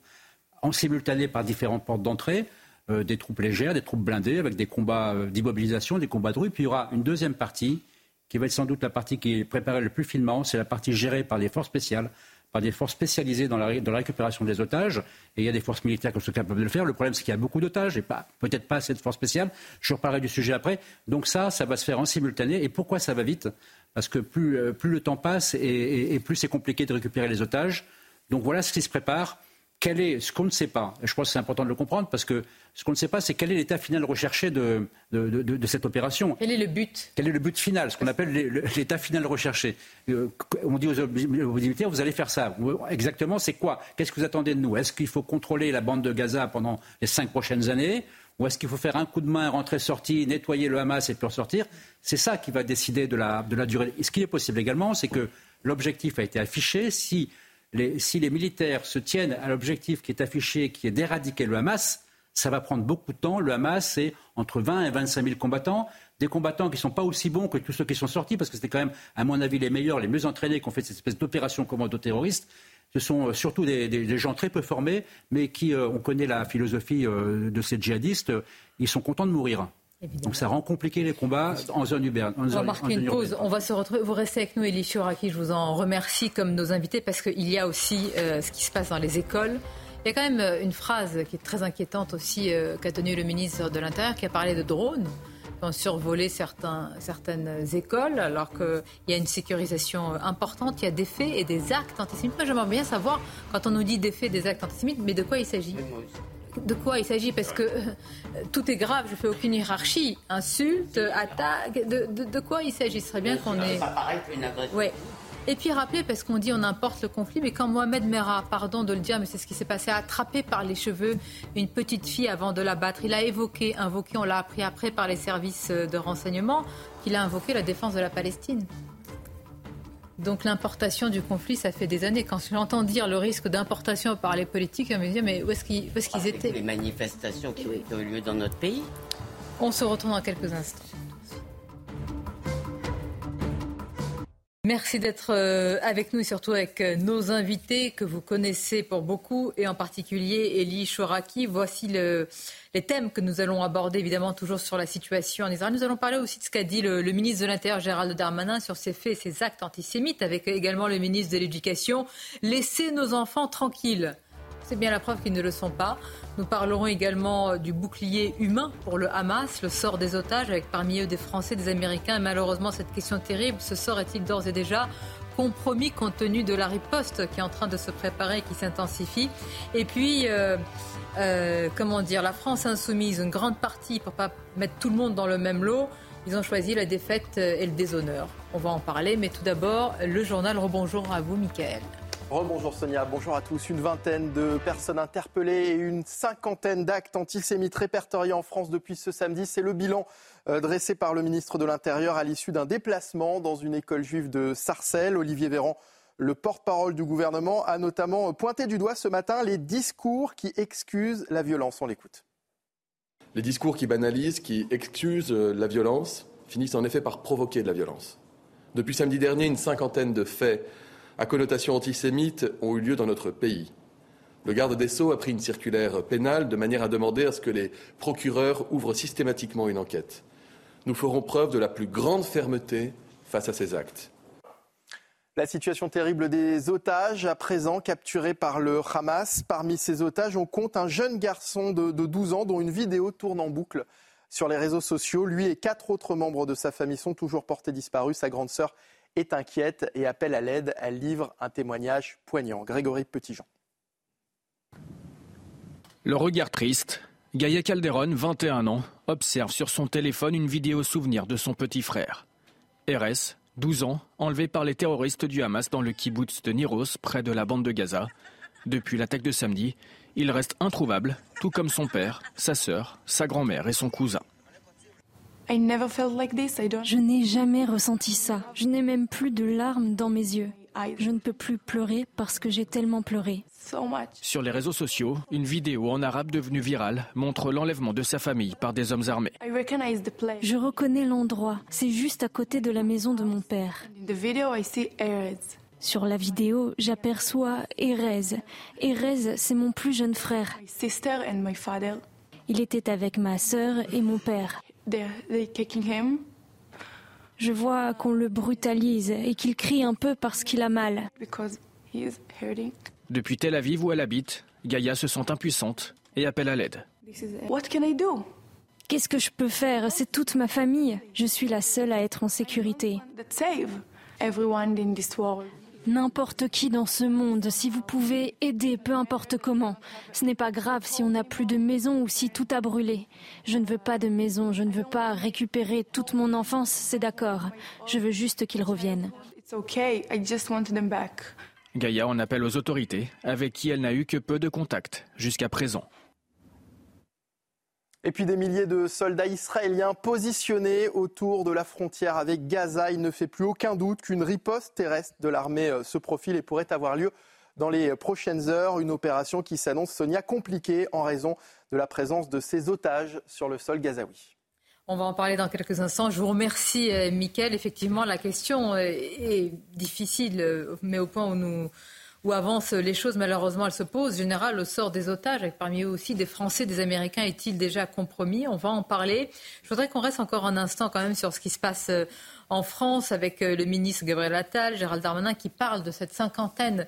en simultané par différentes portes d'entrée, des troupes légères, des troupes blindées, avec des combats d'immobilisation, des combats de rue. Puis il y aura une deuxième partie, qui va être sans doute la partie qui est préparée le plus finement, c'est la partie gérée par les forces spéciales, par des forces spécialisées dans la, récupération des otages. Et il y a des forces militaires qui sont capables de le faire. Le problème, c'est qu'il y a beaucoup d'otages et peut-être pas assez de forces spéciales. Je reparlerai du sujet après. Donc ça, ça va se faire en simultané. Et pourquoi ça va vite? Parce que plus, euh, le temps passe et plus c'est compliqué de récupérer les otages. Donc voilà ce qui se prépare quel est ce qu'on ne sait pas, et je crois que c'est important de le comprendre parce que ce qu'on ne sait pas, c'est quel est l'état final recherché de, cette opération. Quel est le but? Quel est le but final, ce qu'on appelle l'état final recherché? Euh, On dit aux, militaires, vous allez faire ça. Exactement, c'est quoi? Qu'est-ce que vous attendez de nous? Est-ce qu'il faut contrôler la bande de Gaza pendant les cinq prochaines années? Ou est-ce qu'il faut faire un coup de main, rentrer-sortie, nettoyer le Hamas et puis ressortir C'est ça qui va décider de la, de la durée. Et ce qui est possible également, c'est que l'objectif a été affiché. Si si les militaires se tiennent à l'objectif qui est affiché, qui est d'éradiquer le Hamas, ça va prendre beaucoup de temps. Le Hamas, c'est entre 20 et 25 000 combattants. Des combattants qui ne sont pas aussi bons que tous ceux qui sont sortis, parce que c'était quand même, à mon avis, les meilleurs, les mieux entraînés qui ont fait cette espèce d'opération commando terroriste. Ce sont surtout des, gens très peu formés, mais qui, on connaît la philosophie de ces djihadistes, ils sont contents de mourir. Donc ça rend compliqué les combats en zone urbaine. On va marquer une pause. On va se retrouver. Vous restez avec nous, Elie Chouraki. Je vous en remercie comme nos invités parce qu'il y a aussi ce qui se passe dans les écoles. Il y a quand même euh, une phrase qui est très inquiétante aussi euh, qu'a tenue le ministre de l'Intérieur qui a parlé de drones qui ont survolé certains, certaines écoles alors qu'il y a une sécurisation euh, importante, il y a des faits et des actes antisémites. Moi j'aimerais bien savoir quand on nous dit des faits, des actes antisémites, mais de quoi il s'agit? De quoi il s'agit Parce que tout est grave, je ne fais aucune hiérarchie. Insulte, attaque, de, de, quoi il s'agit? Ce serait bien qu'on ait. Ça paraît une agression. Ouais. Et puis rappeler, parce qu'on dit on importe le conflit, mais quand Mohamed Merah, pardon de le dire, mais c'est ce qui s'est passé, a attrapé par les cheveux une petite fille avant de la battre, il a évoqué, invoqué, on l'a appris après par les services de renseignement, qu'il a invoqué la défense de la Palestine. Donc l'importation du conflit, ça fait des années. Quand j'entends dire le risque d'importation par les politiques, je me dis mais où est-ce qu'ils étaient Les manifestations qui ont eu lieu dans notre pays. On se retrouve dans quelques instants. Merci d'être euh, avec nous et surtout avec euh, nos invités que vous connaissez pour beaucoup et en particulier Elie Chouraki. Voici le, les thèmes que nous allons aborder évidemment toujours sur la situation en Israël. Nous allons parler aussi de ce qu'a dit le, le, ministre de l'Intérieur Gérald Darmanin sur ces faits, ces actes antisémites avec également le ministre de l'Éducation. Laissez nos enfants tranquilles. C'est bien la preuve qu'ils ne le sont pas. Nous parlerons également du bouclier humain pour le Hamas, le sort des otages, avec parmi eux des Français, des Américains. Et malheureusement, cette question terrible, ce sort est-il d'ores et déjà compromis compte tenu de la riposte qui est en train de se préparer et qui s'intensifie? Et puis, euh, euh, comment dire, la France insoumise, une grande partie, pour pas mettre tout le monde dans le même lot, ils ont choisi la défaite et le déshonneur. On va en parler, mais tout d'abord, le journal. Rebonjour à vous, Michael. Rebonjour Sonia, bonjour à tous. Une vingtaine de personnes interpellées et une cinquantaine d'actes antisémites répertoriés en France depuis ce samedi. C'est le bilan euh, dressé par le ministre de l'Intérieur à l'issue d'un déplacement dans une école juive de Sarcelles. Olivier Véran, le porte-parole du gouvernement, a notamment pointé du doigt ce matin les discours qui excusent la violence. On l'écoute. Les discours qui banalisent, qui excusent euh, la violence, finissent en effet par provoquer de la violence. Depuis samedi dernier, une cinquantaine de faits à connotation antisémite ont eu lieu dans notre pays. Le garde des Sceaux a pris une circulaire pénale de manière à demander à ce que les procureurs ouvrent systématiquement une enquête. Nous ferons preuve de la plus grande fermeté face à ces actes. La situation terrible des otages, à présent capturés par le Hamas. Parmi ces otages, on compte un jeune garçon de, 12 ans dont une vidéo tourne en boucle sur les réseaux sociaux. Lui et quatre autres membres de sa famille sont toujours portés disparus. Sa grande sœur est inquiète et appelle à l'aide. Elle livre un témoignage poignant. Grégory Petitjean. Le regard triste, Gaïa Calderon, 21 ans, observe sur son téléphone une vidéo souvenir de son petit frère. RS, 12 ans, enlevé par les terroristes du Hamas dans le kibbutz de Niros, près de la bande de Gaza. Depuis l'attaque de samedi, il reste introuvable, tout comme son père, sa sœur, sa grand-mère et son cousin. Je n'ai jamais ressenti ça. Je n'ai même plus de larmes dans mes yeux. Je ne peux plus pleurer parce que j'ai tellement pleuré. Sur les réseaux sociaux, une vidéo en arabe devenue virale montre l'enlèvement de sa famille par des hommes armés. Je reconnais l'endroit. C'est juste à côté de la maison de mon père. Sur la vidéo, j'aperçois Erez. Erez, c'est mon plus jeune frère. Il était avec ma sœur et mon père. Je vois qu'on le brutalise et qu'il crie un peu parce qu'il a mal. Depuis Tel Aviv où elle habite, Gaïa se sent impuissante et appelle à l'aide. Qu'est-ce que je peux faire? C'est toute ma famille. Je suis la seule à être en sécurité n'importe qui dans ce monde, si vous pouvez aider, peu importe comment. Ce n'est pas grave si on n'a plus de maison ou si tout a brûlé. Je ne veux pas de maison, je ne veux pas récupérer toute mon enfance, c'est d'accord. Je veux juste qu'ils reviennent. Gaïa en appelle aux autorités, avec qui elle n'a eu que peu de contacts jusqu'à présent. Et puis des milliers de soldats israéliens positionnés autour de la frontière avec Gaza. Il ne fait plus aucun doute qu'une riposte terrestre de l'armée euh, se profile et pourrait avoir lieu dans les prochaines heures. Une opération qui s'annonce, Sonia, compliquée en raison de la présence de ces otages sur le sol gazaoui. On va en parler dans quelques instants. Je vous remercie, euh, Mickaël. Effectivement, la question euh, est difficile, mais au point où nous où avancent les choses, malheureusement, elles se posent. Général, le sort des otages, avec parmi eux aussi des Français, des Américains, est-il déjà compromis? On va en parler. Je voudrais qu'on reste encore un instant quand même sur ce qui se passe euh, en France avec euh, le ministre Gabriel Attal, Gérald Darmanin, qui parle de cette cinquantaine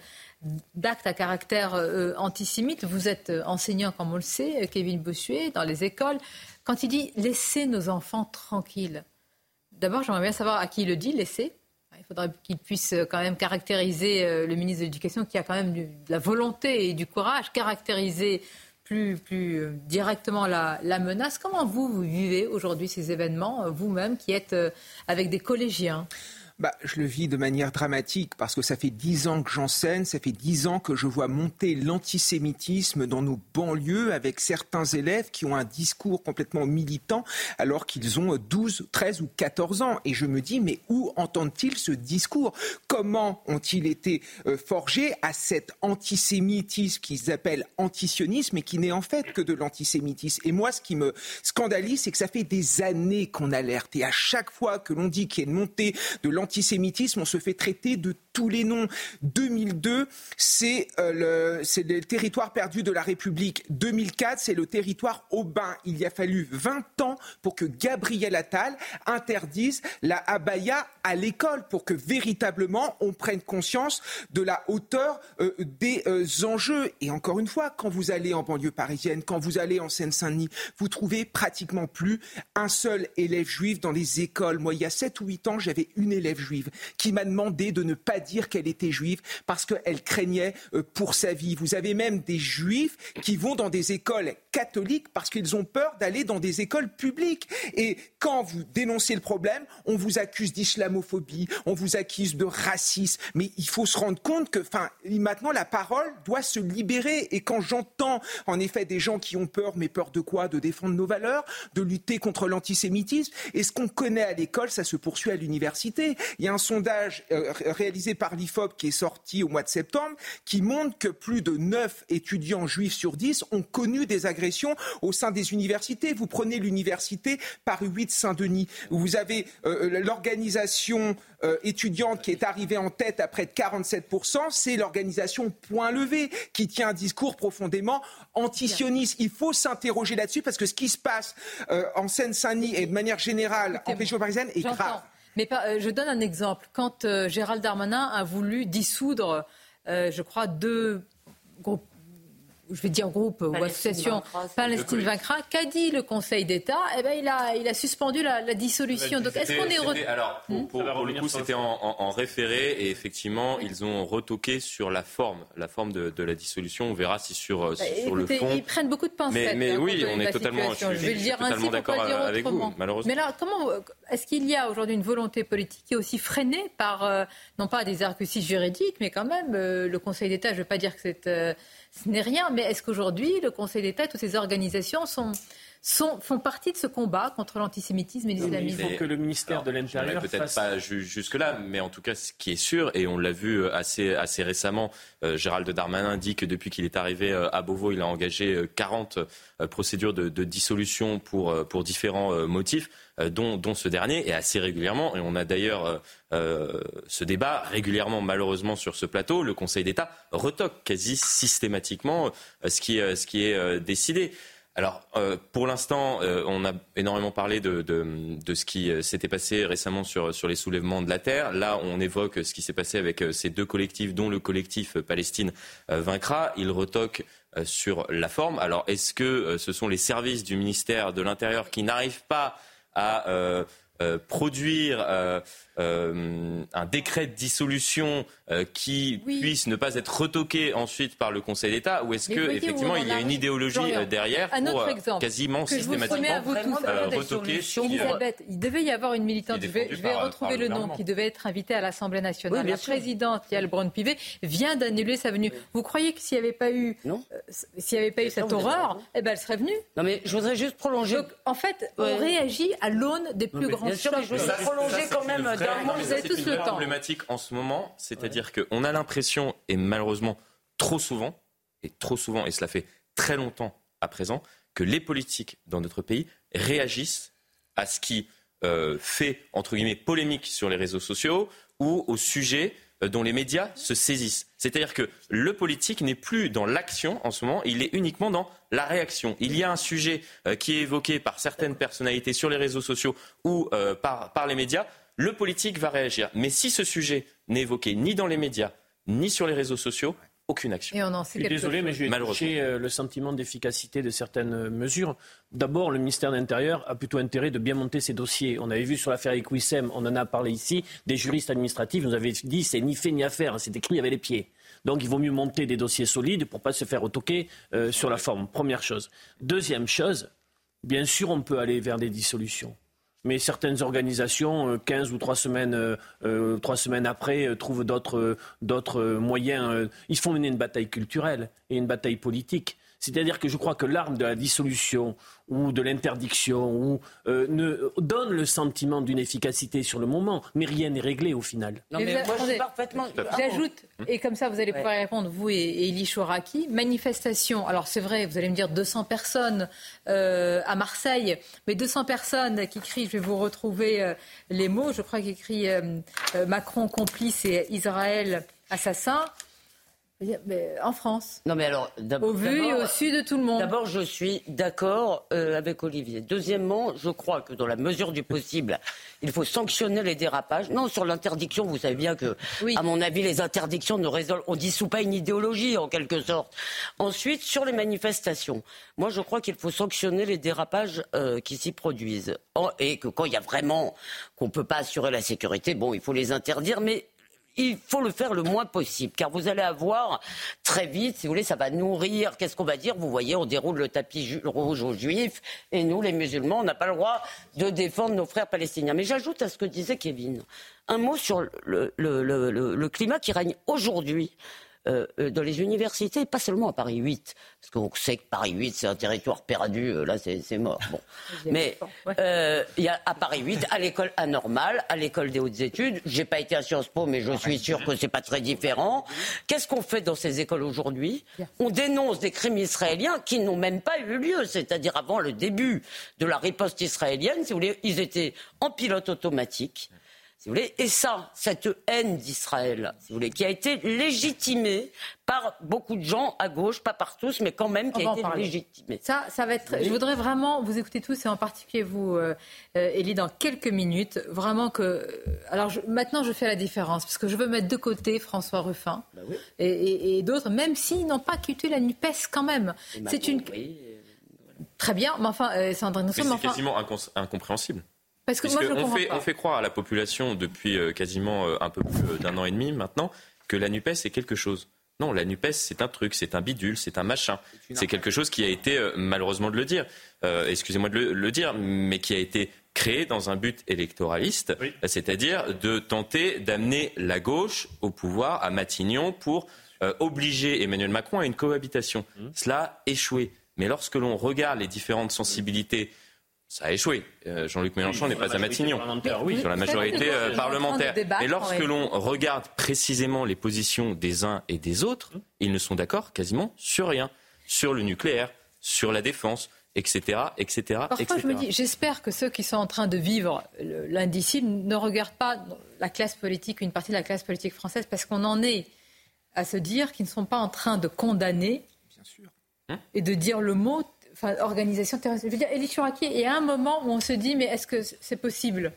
d'actes à caractère euh, antisémite. Vous êtes enseignant, comme on le sait, Kevin Bossuet, dans les écoles. Quand il dit laissez nos enfants tranquilles, d'abord j'aimerais bien savoir à qui il le dit, laissez faudrait qu'il puisse euh, quand même caractériser euh, le ministre de l'Éducation qui a quand même de la volonté et du courage, caractériser plus, plus euh, directement la, la, menace. Comment vous, vous vivez aujourd'hui ces événements, vous-même qui êtes avec des collégiens? Bah, je le vis de manière dramatique parce que ça fait dix ans que j'enseigne, ça fait dix ans que je vois monter l'antisémitisme dans nos banlieues avec certains élèves qui ont un discours complètement militant alors qu'ils ont 12, 13 ou 14 ans. Et je me dis, mais où entendent-ils ce discours? Comment ont-ils été euh, forgés à cet antisémitisme qu'ils appellent antisionisme et qui n'est en fait que de l'antisémitisme? Et moi, ce qui me scandalise, c'est que ça fait des années qu'on alerte. Et à chaque fois que l'on dit qu'il y a une montée de l'antisémitisme, on se fait traiter de tous les noms. 2002, c'est euh, le, le territoire perdu de la République. 2004, c'est le territoire aubin. Il y a fallu 20 ans pour que Gabriel Attal interdise la abaya à l'école, pour que véritablement on prenne conscience de la hauteur euh, des euh, enjeux. Et encore une fois, quand vous allez en banlieue parisienne, quand vous allez en Seine-Saint-Denis, vous trouvez pratiquement plus un seul élève juif dans les écoles. Moi, il y a 7 ou 8 ans, j'avais une élève juive qui m'a demandé de ne pas dire qu'elle était juive parce qu'elle craignait euh, pour sa vie. Vous avez même des juifs qui vont dans des écoles catholiques parce qu'ils ont peur d'aller dans des écoles publiques. Et quand vous dénoncez le problème, on vous accuse d'islamophobie, on vous accuse de racisme. Mais il faut se rendre compte que, enfin, maintenant la parole doit se libérer. Et quand j'entends en effet des gens qui ont peur, mais peur de quoi? De défendre nos valeurs, de lutter contre l'antisémitisme. Et ce qu'on connaît à l'école, ça se poursuit à l'université. Il y a un sondage euh, réalisé par l'IFOP qui est sorti au mois de septembre qui montre que plus de 9 étudiants juifs sur 10 ont connu des agressions au sein des universités. Vous prenez l'université Paris 8 Saint-Denis, où vous avez euh, l'organisation euh, étudiante qui est arrivée en tête à près de 47%, c'est l'organisation Point Levé qui tient un discours profondément antisioniste. Il faut s'interroger là-dessus parce que ce qui se passe en Seine-Saint-Denis et de manière générale en région parisienne est grave. Mais euh, je donne un exemple. Quand euh, Gérald Darmanin a voulu dissoudre, euh, je crois, deux groupes je vais dire groupe ou association Palestine vaincra, qu'a dit le Conseil d'État Eh ben, il a, il a suspendu la, dissolution. Donc, est-ce qu'on est, Alors, pour, hmm le coup, c'était en, référé et effectivement, ils ont retoqué sur la forme, la forme de, la dissolution. On verra si sur, bah, sur le fond. Ils prennent beaucoup de pincettes. Mais, hein, oui, on est totalement, je, vais le dire ainsi, d'accord avec vous, malheureusement. Mais là, comment est-ce qu'il y a aujourd'hui une volonté politique qui est aussi freinée par euh, non pas des arguties juridiques, mais quand même euh, le Conseil d'État. Je ne veux pas dire que c'est euh, ce n'est rien, mais est-ce qu'aujourd'hui, le Conseil d'État, toutes ces organisations sont, font partie de ce combat contre l'antisémitisme et l'islamisme. Il faut que le ministère de l'Intérieur peut-être pas jusque-là, mais en tout cas, ce qui est sûr, et on l'a vu euh, assez, assez récemment, euh, Gérald Darmanin dit que depuis qu'il est arrivé euh, à Beauvau, il a engagé 40 procédures de, dissolution pour, pour différents motifs. Dont, dont, ce dernier, et assez régulièrement. Et on a d'ailleurs ce débat régulièrement, malheureusement, sur ce plateau. Le Conseil d'État retoque quasi systématiquement ce qui, ce qui est décidé. Alors, euh, pour l'instant, euh, on a énormément parlé de, ce qui euh, s'était passé récemment sur, sur les soulèvements de la terre. Là, on évoque ce qui s'est passé avec ces deux collectifs, dont le collectif Palestine vaincra. Il retoque sur la forme. Alors, est-ce que ce sont les services du ministère de l'Intérieur qui n'arrivent pas à produire euh, un décret de dissolution euh, qui puisse ne pas être retoqué ensuite par le Conseil d'État ou est-ce qu'effectivement il y a une idéologie euh, derrière pour quasiment systématiquement retoquer Elisabeth, il devait y avoir une militante, je vais, retrouver le nom, qui devait être invitée à l'Assemblée nationale. la présidente Yael Braun-Pivet vient d'annuler sa venue. Vous croyez que s'il n'y avait pas eu, s'il avait pas eu cette horreur, eh ben, elle serait venue. Non mais je voudrais juste prolonger. en fait, on réagit à l'aune des plus grands chocs. Je voudrais prolonger quand même c'est une problématique en ce moment, c'est-à-dire qu'on a l'impression, et malheureusement trop souvent, et trop souvent, et cela fait très longtemps à présent, que les politiques dans notre pays réagissent à ce qui euh, fait, entre guillemets, polémique sur les réseaux sociaux ou au sujet euh, dont les médias se saisissent. C'est-à-dire que le politique n'est plus dans l'action en ce moment, il est uniquement dans la réaction. Il y a un sujet euh, qui est évoqué par certaines personnalités sur les réseaux sociaux ou par, par les médias, le politique va réagir. Mais si ce sujet n'est évoqué ni dans les médias, ni sur les réseaux sociaux, aucune action. Et on en Je suis désolé, mais je vais toucher euh, le sentiment d'efficacité de certaines euh, mesures. D'abord, le ministère de l'Intérieur a plutôt intérêt de bien monter ses dossiers. On avait vu sur l'affaire avec Wissem, on en a parlé ici, des juristes administratifs nous avaient dit c'est ni fait ni à faire, c'est écrit avec les pieds. Donc il vaut mieux monter des dossiers solides pour pas se faire retoquer euh, sur la forme. Première chose. Deuxième chose, bien sûr, on peut aller vers des dissolutions. Mais certaines organisations, euh, 15 ou 3 semaines, euh, euh, semaines après, euh, trouvent d'autres euh, euh, moyens. euh, ils font mener une bataille culturelle et une bataille politique. C'est-à-dire que je crois que l'arme de la dissolution ou de l'interdiction ou, euh, ne, donne le sentiment d'une efficacité sur le moment, mais rien n'est réglé au final. Non, Mais moi, je suis attendez, parfaitement. J'ajoute, et comme ça vous allez pouvoir y répondre, vous et, et Elie Chouraki, manifestation. Alors c'est vrai, vous allez me dire 200 personnes euh, à Marseille, mais 200 personnes qui crient, je vais vous retrouver euh, les mots, je crois qu'il écrit euh, euh, Macron complice et Israël assassin. Mais en France. Non, mais alors, Au vu et au su de tout le monde. D'abord, je suis d'accord euh, avec Olivier. Deuxièmement, je crois que dans la mesure du possible, il faut sanctionner les dérapages. Non, sur l'interdiction, vous savez bien que, à mon avis, les interdictions ne résolvent, on dissout pas une idéologie en quelque sorte. Ensuite, sur les manifestations, moi, je crois qu'il faut sanctionner les dérapages euh, qui s'y produisent. En- et que quand il y a vraiment qu'on peut pas assurer la sécurité, bon, il faut les interdire, mais il faut le faire le moins possible, car vous allez avoir très vite, si vous voulez, ça va nourrir. Qu'est-ce qu'on va dire? Vous voyez, on déroule le tapis rouge aux juifs, et nous, les musulmans, on n'a pas le droit de défendre nos frères palestiniens. Mais j'ajoute à ce que disait Kevin, un mot sur le- le climat qui règne aujourd'hui. Euh, euh, dans les universités, pas seulement à Paris 8, parce qu'on sait que Paris 8, c'est un territoire perdu, euh, là, c'est mort. Bon. Mais euh, il y a à Paris 8, à l'école anormale, à l'école des hautes études. J'ai pas été à Sciences Po, mais je suis sûr que c'est pas très différent. Qu'est-ce qu'on fait dans ces écoles aujourd'hui? On dénonce des crimes israéliens qui n'ont même pas eu lieu, c'est-à-dire avant le début de la riposte israélienne. Si vous voulez, ils étaient en pilote automatique. Si vous voulez, et ça, cette haine d'Israël, si vous voulez, qui a été légitimée par beaucoup de gens à gauche, pas par tous, mais quand même qui On a été parler. légitimée. Ça, ça va être. Je voudrais vraiment vous écouter tous et en particulier vous, euh, euh, Elie, dans quelques minutes. Vraiment que. Alors je- maintenant, je fais la différence parce que je veux mettre de côté François Ruffin Bah et, et- et d'autres, même s'ils n'ont pas quitté la Nupes quand même. C'est une. Très bien, mais enfin, euh, Sandrine Mais Rousseau, c'est enfin, quasiment incons- incompréhensible. Parce que Puisque moi je on, fait, pas. on fait croire à la population depuis euh, quasiment euh, un peu plus euh, d'un an et demi maintenant que la NUPES est quelque chose. Non, la NUPES, c'est un truc, c'est un bidule, c'est un machin. C'est quelque chose qui a été, malheureusement de le dire, euh, excusez-moi de le, le dire, mais qui a été créé dans un but électoraliste, c'est-à-dire de tenter d'amener la gauche au pouvoir à Matignon pour euh, obliger Emmanuel Macron à une cohabitation. Cela a échoué. Mais lorsque l'on regarde les différentes sensibilités ça a échoué. Euh, Jean-Luc Mélenchon Oui, n'est pas à Matignon. oui. Sur la majorité euh, parlementaire. Et lorsque l'on regarde précisément les positions des uns et des autres, ils ne sont d'accord quasiment sur rien. Sur le nucléaire, sur la défense, etc. etc. Parfois, etc. je me dis, j'espère que ceux qui sont en train de vivre le- l'indicible ne regardent pas la classe politique, une partie de la classe politique française, parce qu'on en est à se dire qu'ils ne sont pas en train de condamner et de dire le mot, enfin, organisation terroriste. Je veux dire, Elie Chouraki, il y a un moment où on se dit, mais est-ce que c'est possible?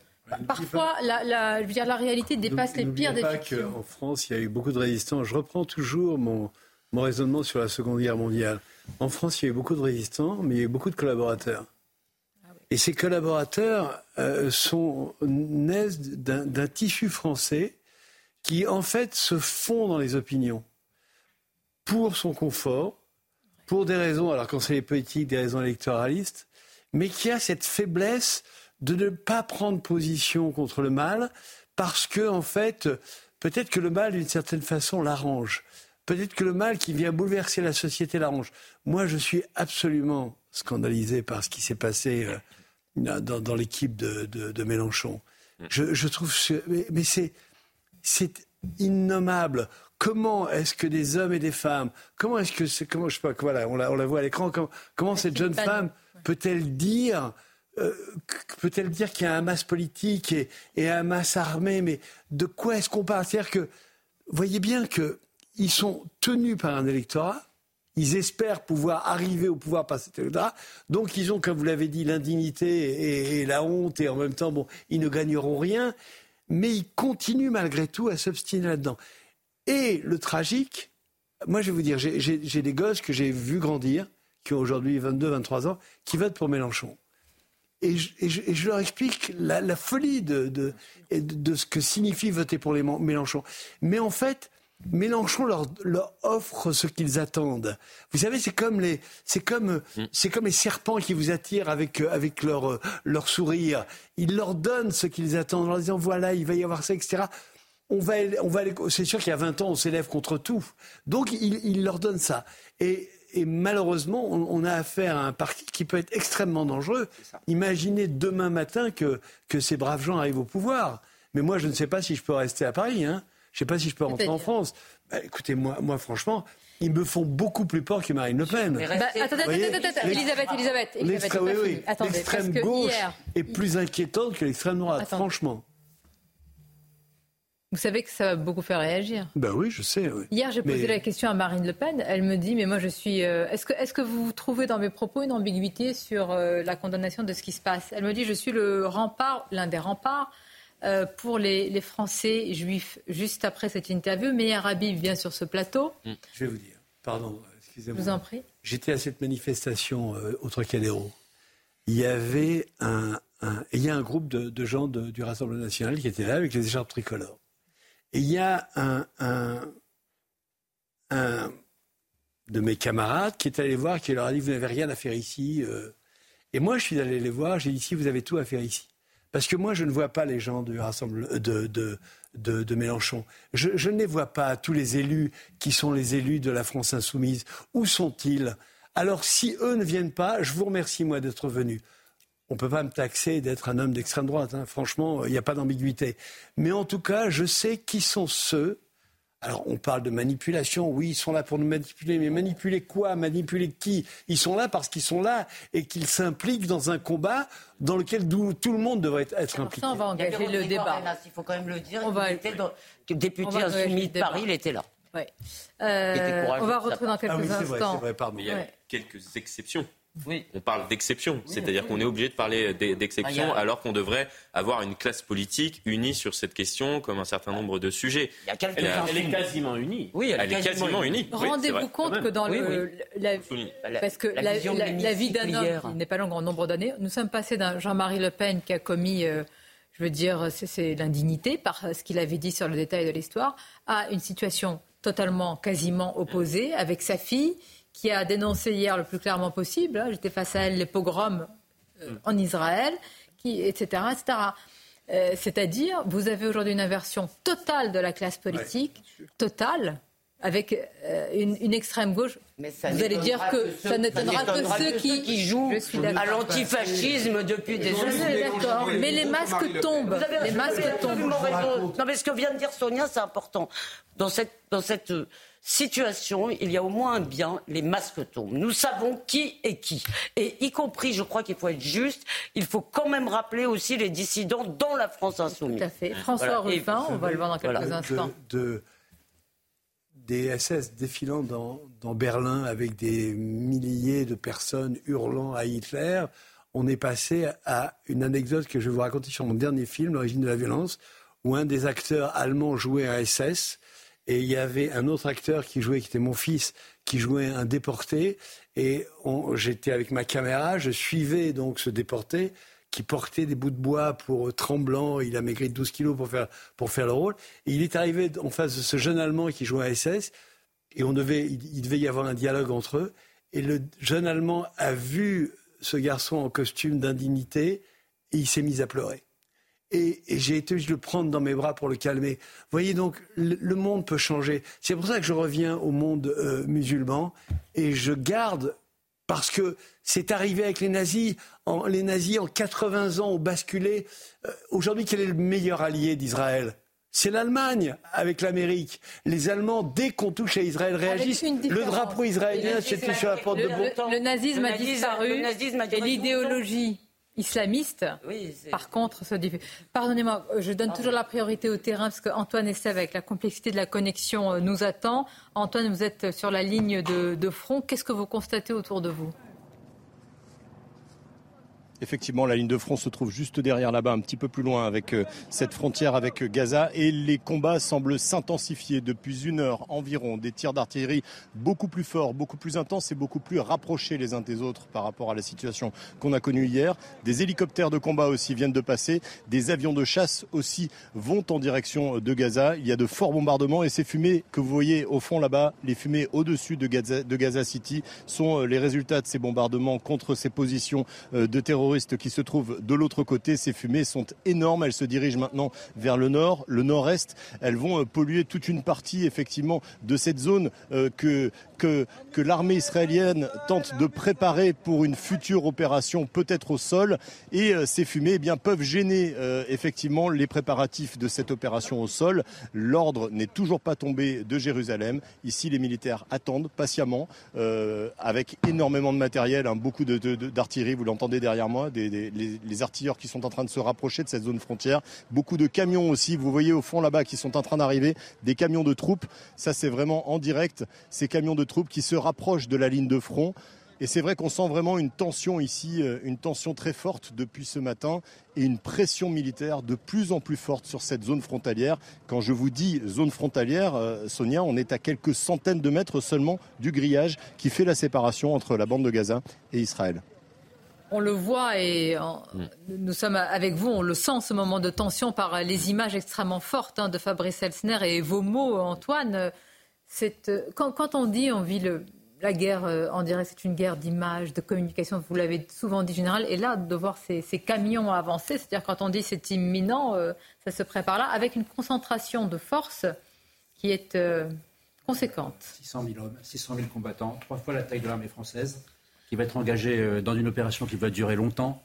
Parfois, la, la- je veux dire, la réalité dépasse les pires des pas qu'en France, il y a eu beaucoup de résistants. Je reprends toujours mon, mon raisonnement sur la Seconde Guerre mondiale. En France, il y a eu beaucoup de résistants, mais il y a eu beaucoup de collaborateurs. Et ces collaborateurs euh, sont, naissent d'un tissu français qui, en fait, se fond dans les opinions pour son confort, pour des raisons, alors quand c'est les des raisons électoralistes, mais qui a cette faiblesse de ne pas prendre position contre le mal, parce que, en fait, peut-être que le mal, d'une certaine façon, l'arrange. Peut-être que le mal qui vient bouleverser la société l'arrange. Moi, je suis absolument scandalisé par ce qui s'est passé euh, dans, l'équipe de, Mélenchon. Je, trouve, mais, c'est innommable. Comment est-ce que des hommes et des femmes, comment est-ce que c'est, comment je sais pas, voilà, on la, on la voit à l'écran, comment, comment cette jeune femme peut-elle dire, euh, peut-elle dire qu'il y a un masse politique et, et un masse armée, mais de quoi est-ce qu'on parle? C'est-à-dire que voyez bien qu'ils sont tenus par un électorat. Ils espèrent pouvoir arriver au pouvoir par cet électorat. Donc, ils ont, comme vous l'avez dit, l'indignité et, la honte, et en même temps, bon, ils ne gagneront rien. Mais ils continuent malgré tout à s'obstiner là-dedans. Et le tragique, moi, je vais vous dire, j'ai des gosses que j'ai vus grandir, qui ont aujourd'hui 22, 23 ans, qui votent pour Mélenchon. Et je, leur explique la, folie de, de, ce que signifie voter pour les Mélenchon. Mais en fait, Mélenchon leur, leur offre ce qu'ils attendent. Vous savez, c'est comme les, c'est comme, mm. c'est comme les serpents qui vous attirent avec, avec leur, leur sourire. Ils leur donnent ce qu'ils attendent en leur disant voilà, il va y avoir ça, etc on va, on va c'est sûr qu'il y a 20 ans, on s'élève contre tout. Donc, il, leur donne ça. Et, malheureusement, on, a affaire à un parti qui peut être extrêmement dangereux. Imaginez demain matin que, que ces braves gens arrivent au pouvoir. Mais moi, je ne sais pas si je peux rester à Paris. Hein. Je ne sais pas si je peux rentrer en France. Bah, écoutez, moi, moi, franchement, ils me font beaucoup plus peur que Marine Le Pen. Bah, attendez, attendez, attendez, Elisabeth, Elisabeth. L'extrême gauche est plus inquiétante que l'extrême droite, franchement. Vous savez que ça va beaucoup faire réagir. Ben oui, je sais. Hier, j'ai posé la question à Marine Le Pen. Elle me dit, mais moi, je suis. Euh, est-ce que, est que vous trouvez dans mes propos une ambiguïté sur euh, la condamnation de ce qui se passe? Elle me dit, je suis le rempart, l'un des remparts euh, pour les, Français juifs. Juste après cette interview, Meir Habib vient sur ce plateau. Mm. Je vais vous dire, pardon, excusez-moi. Je vous en prie. J'étais à cette manifestation au Trocadéro. Il y avait un, il y a un groupe de, gens du Rassemblement national qui étaient là avec les écharpes tricolores. Il y a un, de mes camarades qui est allé voir, qui leur a dit Vous n'avez rien à faire ici. Euh. Et moi, je suis allé les voir, j'ai dit Ici, vous avez tout à faire ici. Parce que moi, je ne vois pas les gens du Rassemblement, de, de, de, Mélenchon. Je, je, ne les vois pas, tous les élus qui sont les élus de la France insoumise. Où sont-ils? Alors, si eux ne viennent pas, je vous remercie, moi, d'être venus on ne peut pas me taxer d'être un homme d'extrême droite. Hein. Franchement, il n'y a pas d'ambiguïté. Mais en tout cas, je sais qui sont ceux. Alors, on parle de manipulation. Oui, ils sont là pour nous manipuler. Mais manipuler quoi? Manipuler qui? Ils sont là parce qu'ils sont là et qu'ils s'impliquent dans un combat dans lequel tout le monde devrait être impliqué. Ça, on va engager le débat. il faut quand même le dire. On va... il était dans... Député insoumis de Paris, il était là. Euh, on va retrouver dans quelques ah instants. Vrai, vrai, il y a quelques exceptions. Oui. On parle d'exception, c'est-à-dire qu'on est obligé de parler d'exception ah, alors qu'on devrait avoir une classe politique unie sur cette question comme un certain nombre de sujets. elle, est quasiment unie. Oui, elle, est quasiment, unie. Rendez-vous compte que dans le, la, parce que la, vie d'un homme n'est pas longue en nombre d'années, nous sommes passés d'un Jean-Marie Le Pen qui a commis euh, je veux dire, c'est l'indignité par ce qu'il avait dit sur le détail de l'histoire, à une situation totalement, quasiment opposée avec sa fille qui a dénoncé hier le plus clairement possible, hein, j'étais face à elle, les pogroms euh, en Israël, qui, etc. etc. Euh, c'est-à-dire, vous avez aujourd'hui une inversion totale de la classe politique, totale, avec euh, une, extrême gauche. Mais vous allez dire que, ça n'étonnera que, ceux qui, jouent à l'antifascisme depuis des années. D'accord, mais les masques tombent. les masques tombent. Non, mais ce que vient de dire Sonia, c'est important. Dans cette, dans cette situation, il y a au moins un bien, les masques tombent. Nous savons qui est qui. Et y compris, je crois qu'il faut être juste, il faut quand même rappeler aussi les dissidents dans la France insoumise. Tout à fait. François Ruffin, on va le voir dans quelques instants. De, des SS défilant dans, dans, Berlin avec des milliers de personnes hurlant à Hitler, on est passé à une anecdote que je vais vous raconter sur mon dernier film, L'origine de la violence, où un des acteurs allemands jouait un SS et il y avait un autre acteur qui jouait, qui était mon fils, qui jouait un déporté. Et j'étais avec ma caméra, je suivais donc ce déporté qui portait des bouts de bois pour euh, tremblant. Il a maigri de 12 kilos pour faire, pour faire le rôle. Et il est arrivé en face de ce jeune Allemand qui jouait à SS. Et on devait, il, devait y avoir un dialogue entre eux. Et le jeune Allemand a vu ce garçon en costume d'indignité et il s'est mis à pleurer et, j'ai été obligé de le prendre dans mes bras pour le calmer. Vous voyez donc, le, monde peut changer. C'est pour ça que je reviens au monde euh, musulman et je garde parce que c'est arrivé avec les nazis. les nazis, en 80 ans, ont basculé. Euh, aujourd'hui, quel est le meilleur allié d'Israël? C'est l'Allemagne avec l'Amérique. Les Allemands, dès qu'on touche à Israël, réagissent. Le drapeau israélien, c'était sur la porte de Le, nazisme a disparu et l'idéologie islamiste, par contre, se diffuse. Pardonnez-moi, je donne toujours la priorité au terrain parce qu'Antoine Estève, avec la complexité de la connexion, euh, nous attend. Antoine, vous êtes sur la ligne de front. Qu'est-ce que vous constatez autour de vous? Effectivement, la ligne de front se trouve juste derrière là-bas, un petit peu plus loin avec euh, cette frontière avec euh, Gaza. Et les combats semblent s'intensifier depuis une heure environ. Des tirs d'artillerie beaucoup plus forts, beaucoup plus intenses et beaucoup plus rapprochés les uns des autres par rapport à la situation qu'on a connue hier. Des hélicoptères de combat aussi viennent de passer. Des avions de chasse aussi vont en direction de Gaza. Il y a de forts bombardements et ces fumées que vous voyez au fond là-bas, les fumées au-dessus de Gaza, City, sont euh, les résultats de ces bombardements contre ces positions de terroristes qui se trouvent de l'autre côté. Ces fumées sont énormes. Elles se dirigent maintenant vers le nord, le nord-est. Elles vont euh, polluer toute une partie, effectivement, de cette zone euh, que, que, l'armée israélienne tente de préparer pour une future opération, peut-être au sol. Et euh, ces fumées eh bien, peuvent gêner, effectivement, les préparatifs de cette opération au sol. L'ordre n'est toujours pas tombé de Jérusalem. Ici, les militaires attendent patiemment, avec énormément de matériel, hein, beaucoup d'artillerie, de, vous l'entendez derrière moi les, artilleurs qui sont en train de se rapprocher de cette zone frontière. Beaucoup de camions aussi, vous voyez au fond là-bas, qui sont en train d'arriver, des camions de troupes. Ça, c'est vraiment en direct, ces camions de troupes qui se rapprochent de la ligne de front. Et c'est vrai qu'on sent vraiment une tension ici, euh, une tension très forte depuis ce matin et une pression militaire de plus en plus forte sur cette zone frontalière. Quand je vous dis zone frontalière, euh, Sonia, on est à quelques centaines de mètres seulement du grillage qui fait la séparation entre la bande de Gaza et Israël on le voit et mm. nous sommes avec vous, on le sent ce moment de tension par les images extrêmement fortes hein, de Fabrice Elsner et vos mots, Antoine. quand, on dit on vit la guerre euh, en direct, c'est une guerre d'image, de communication, vous l'avez souvent dit général, et là de voir ces, camions avancer, c'est-à-dire quand on dit c'est imminent, euh, ça se prépare là, avec une concentration de force qui est euh, conséquente. 600 000 hommes, 600 000 combattants, trois fois la taille de l'armée française qui va être engagé euh, dans une opération qui va durer longtemps.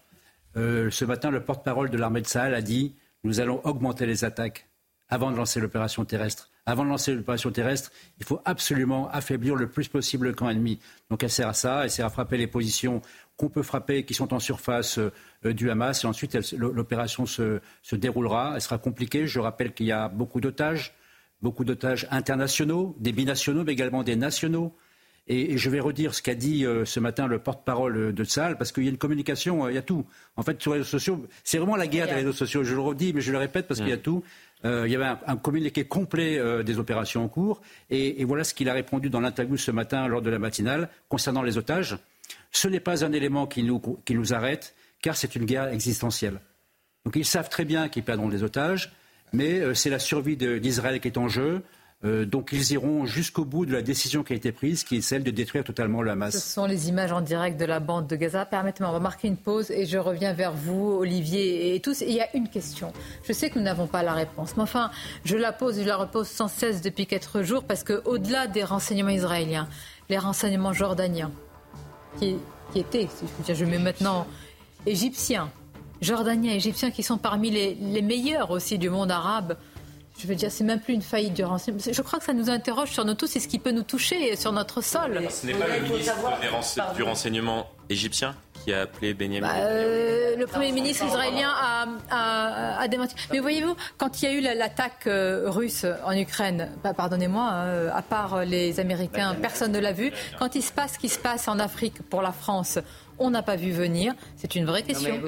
Euh, ce matin, le porte-parole de l'armée de Sahel a dit nous allons augmenter les attaques avant de lancer l'opération terrestre. Avant de lancer l'opération terrestre, il faut absolument affaiblir le plus possible le camp ennemi. Donc elle sert à ça, elle sert à frapper les positions qu'on peut frapper, qui sont en surface euh, du Hamas. Et ensuite, l'opération se, se, déroulera. Elle sera compliquée. Je rappelle qu'il y a beaucoup d'otages, beaucoup d'otages internationaux, des binationaux, mais également des nationaux. Et, je vais redire ce qu'a dit euh, ce matin le porte-parole de Salle, parce qu'il y a une communication, euh, il y a tout. En fait, sur les réseaux sociaux, c'est vraiment la guerre des réseaux sociaux. Je le redis, mais je le répète parce qu'il y a tout. Euh, il y avait un, communiqué complet des opérations en cours. Et, voilà ce qu'il a répondu dans l'interview ce matin lors de la matinale concernant les otages. Ce n'est pas un élément qui nous, qui nous arrête, car c'est une guerre existentielle. Donc ils savent très bien qu'ils perdront des otages, mais c'est la survie d'Israël qui est en jeu. Euh, donc ils iront jusqu'au bout de la décision qui a été prise, qui est celle de détruire totalement le Hamas. Ce sont les images en direct de la bande de Gaza. Permettez-moi, on va marquer une pause et je reviens vers vous, Olivier et tous. il y a une question. Je sais que nous n'avons pas la réponse, mais enfin, je la pose et je la repose sans cesse depuis quatre jours parce qu'au-delà des renseignements israéliens, les renseignements jordaniens, qui, étaient, si je dire, je mets maintenant égyptiens, jordaniens, égyptiens, qui sont parmi les meilleurs aussi du monde arabe, je veux dire, c'est même plus une faillite du renseignement. Je crois que ça nous interroge sur nous tous et ce qui peut nous toucher sur notre sol. Ce n'est pas le ministre du renseignement égyptien qui a appelé Benjamin bah, euh, Le Premier ministre israélien a, démenti. Mais voyez-vous, quand il y a eu l'attaque euh, russe en Ukraine, bah, pardonnez-moi, hein, à part les Américains, personne ne l'a vu. Quand il se passe ce qui se passe en Afrique pour la France, on n'a pas vu venir. C'est une vraie question.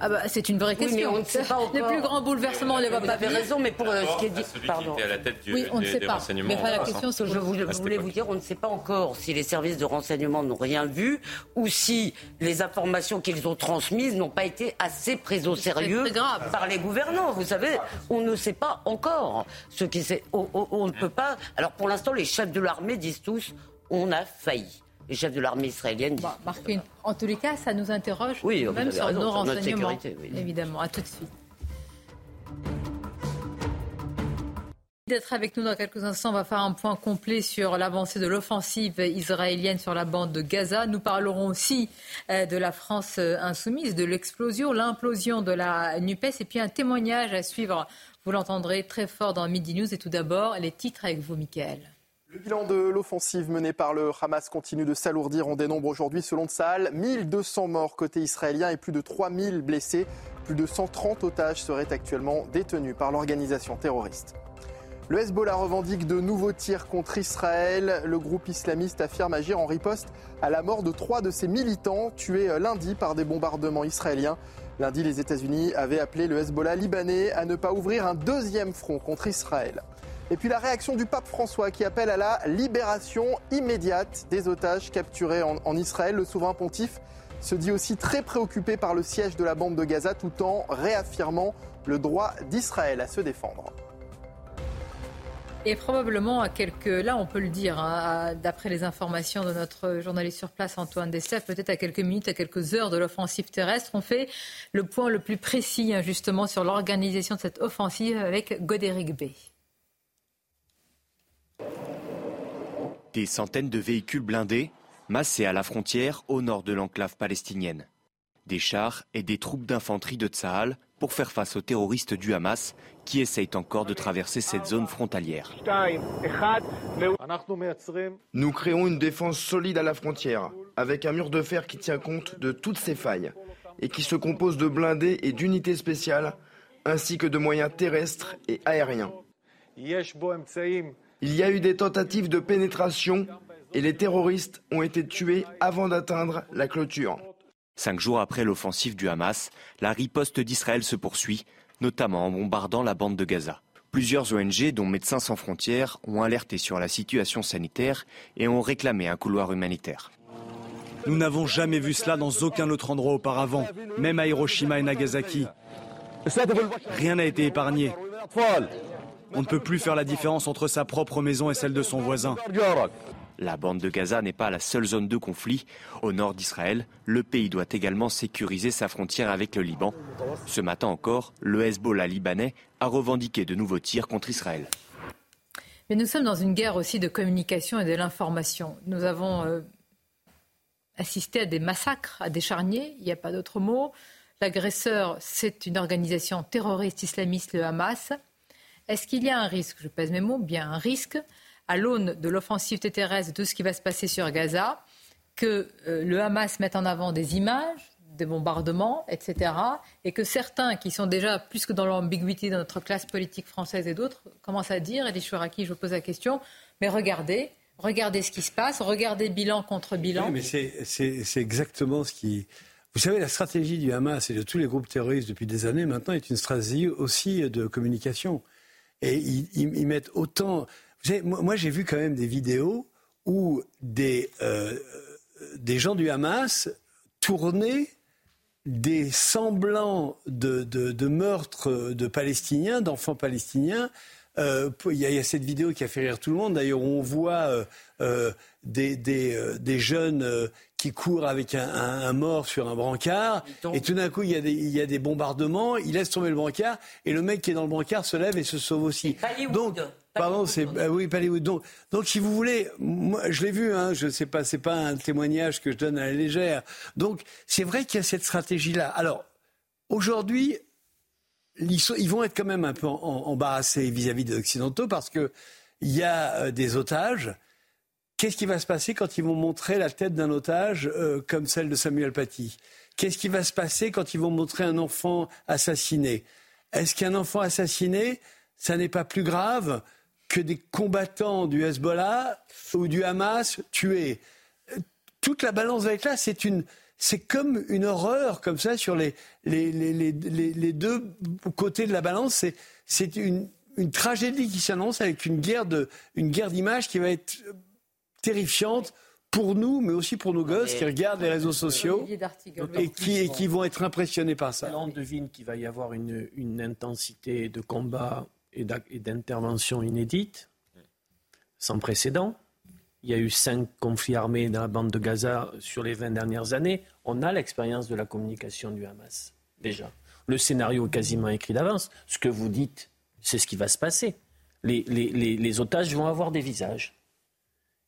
Ah bah, c'est une vraie question. on sait pas Les plus grands bouleversements, on les voit vous pas. Vous avez raison, mais pour euh, ce qui est dit, pardon. Qui à la tête du, oui, on ne sait pas. Mais la question, je voulais, vous dire, on ne sait pas encore si les services de renseignement n'ont rien vu ou si les informations qu'ils ont transmises n'ont pas été assez prises au sérieux par les gouvernants. Vous savez, on ne sait pas encore ce qui on, on ne peut pas. Alors pour l'instant, les chefs de l'armée disent tous, on a failli les chefs de l'armée israélienne. En tous les cas, ça nous interroge oui, même sur nos renseignements. Évidemment, à tout de suite. d'être avec nous dans quelques instants. On va faire un point complet sur l'avancée de l'offensive israélienne sur la bande de Gaza. Nous parlerons aussi euh, de la France euh, insoumise, de l'explosion, l'implosion de la NUPES et puis un témoignage à suivre. Vous l'entendrez très fort dans Midi News. Et tout d'abord, les titres avec vous, Michael. Le bilan de l'offensive menée par le Hamas continue de s'alourdir. On dénombre aujourd'hui, selon Tsahal, 1200 morts côté israélien et plus de 3000 blessés. Plus de 130 otages seraient actuellement détenus par l'organisation terroriste. Le Hezbollah revendique de nouveaux tirs contre Israël. Le groupe islamiste affirme agir en riposte à la mort de trois de ses militants tués lundi par des bombardements israéliens. Lundi, les États-Unis avaient appelé le Hezbollah libanais à ne pas ouvrir un deuxième front contre Israël. Et puis la réaction du pape François qui appelle à la libération immédiate des otages capturés en, Israël. Le souverain pontife se dit aussi très préoccupé par le siège de la bande de Gaza tout en réaffirmant le droit d'Israël à se défendre. Et probablement à quelques, là on peut le dire, hein, d'après les informations de notre journaliste sur place Antoine Dessler, peut-être à quelques minutes, à quelques heures de l'offensive terrestre, on fait le point le plus précis hein, justement sur l'organisation de cette offensive avec Godéric B. Des centaines de véhicules blindés massés à la frontière au nord de l'enclave palestinienne. Des chars et des troupes d'infanterie de Tsahal pour faire face aux terroristes du Hamas qui essayent encore de traverser cette zone frontalière. Nous créons une défense solide à la frontière, avec un mur de fer qui tient compte de toutes ces failles et qui se compose de blindés et d'unités spéciales, ainsi que de moyens terrestres et aériens. Il y a eu des tentatives de pénétration et les terroristes ont été tués avant d'atteindre la clôture. Cinq jours après l'offensive du Hamas, la riposte d'Israël se poursuit, notamment en bombardant la bande de Gaza. Plusieurs ONG, dont Médecins sans frontières, ont alerté sur la situation sanitaire et ont réclamé un couloir humanitaire. Nous n'avons jamais vu cela dans aucun autre endroit auparavant, même à Hiroshima et Nagasaki. Rien n'a été épargné. On ne peut plus faire la différence entre sa propre maison et celle de son voisin. La bande de Gaza n'est pas la seule zone de conflit. Au nord d'Israël, le pays doit également sécuriser sa frontière avec le Liban. Ce matin encore, le Hezbollah libanais a revendiqué de nouveaux tirs contre Israël. Mais nous sommes dans une guerre aussi de communication et de l'information. Nous avons euh, assisté à des massacres, à des charniers, il n'y a pas d'autre mot. L'agresseur, c'est une organisation terroriste islamiste, le Hamas. Est-ce qu'il y a un risque, je pèse mes mots, bien un risque à l'aune de l'offensive terrestre, de tout ce qui va se passer sur Gaza, que euh, le Hamas mette en avant des images, des bombardements, etc., et que certains qui sont déjà plus que dans l'ambiguïté de notre classe politique française et d'autres commencent à dire, et les à qui je pose la question, mais regardez, regardez ce qui se passe, regardez bilan contre bilan. Oui, mais c'est exactement ce qui... Vous savez, la stratégie du Hamas et de tous les groupes terroristes depuis des années maintenant est une stratégie aussi de communication. Et ils, mettent autant moi, j'ai vu quand même des vidéos où des, euh, des gens du Hamas tournaient des semblants de, de, de meurtres de Palestiniens, d'enfants palestiniens. Euh, il y, a cette vidéo qui a fait rire tout le monde. D'ailleurs, on voit euh, des, des, des, jeunes qui courent avec un, un, un, mort sur un brancard. Et tout d'un coup, il y, a des, il y, a des, bombardements. Il laisse tomber le brancard. Et le mec qui est dans le brancard se lève et se sauve aussi. Donc, Pardon, c'est bah oui, Hollywood. Donc, donc, si vous voulez, moi, je l'ai vu. Hein, je sais pas, c'est pas un témoignage que je donne à la légère. Donc, c'est vrai qu'il y a cette stratégie-là. Alors, aujourd'hui, ils, vont être quand même un peu embarrassés vis-à-vis des occidentaux parce que il y a euh, des otages. Qu'est-ce qui va se passer quand ils vont montrer la tête d'un otage euh, comme celle de Samuel Paty? Qu'est-ce qui va se passer quand ils vont montrer un enfant assassiné? Est-ce qu'un enfant assassiné, ça n'est pas plus grave que des combattants du Hezbollah ou du Hamas tués? Toute la balance avec là, c'est une, c'est comme une horreur comme ça sur les, les, les, les deux côtés de la balance. C'est, une, une tragédie qui s'annonce avec une guerre de, une guerre d'images qui va être terrifiante pour nous, mais aussi pour nos gosses qui regardent les réseaux sociaux et qui, et qui vont être impressionnés par ça. on devine qu'il va y avoir une, une intensité de combat et d'interventions inédites, sans précédent. Il y a eu cinq conflits armés dans la bande de Gaza sur les 20 dernières années. On a l'expérience de la communication du Hamas, déjà. Le scénario est quasiment écrit d'avance. Ce que vous dites, c'est ce qui va se passer. Les, les, les, otages vont avoir des visages.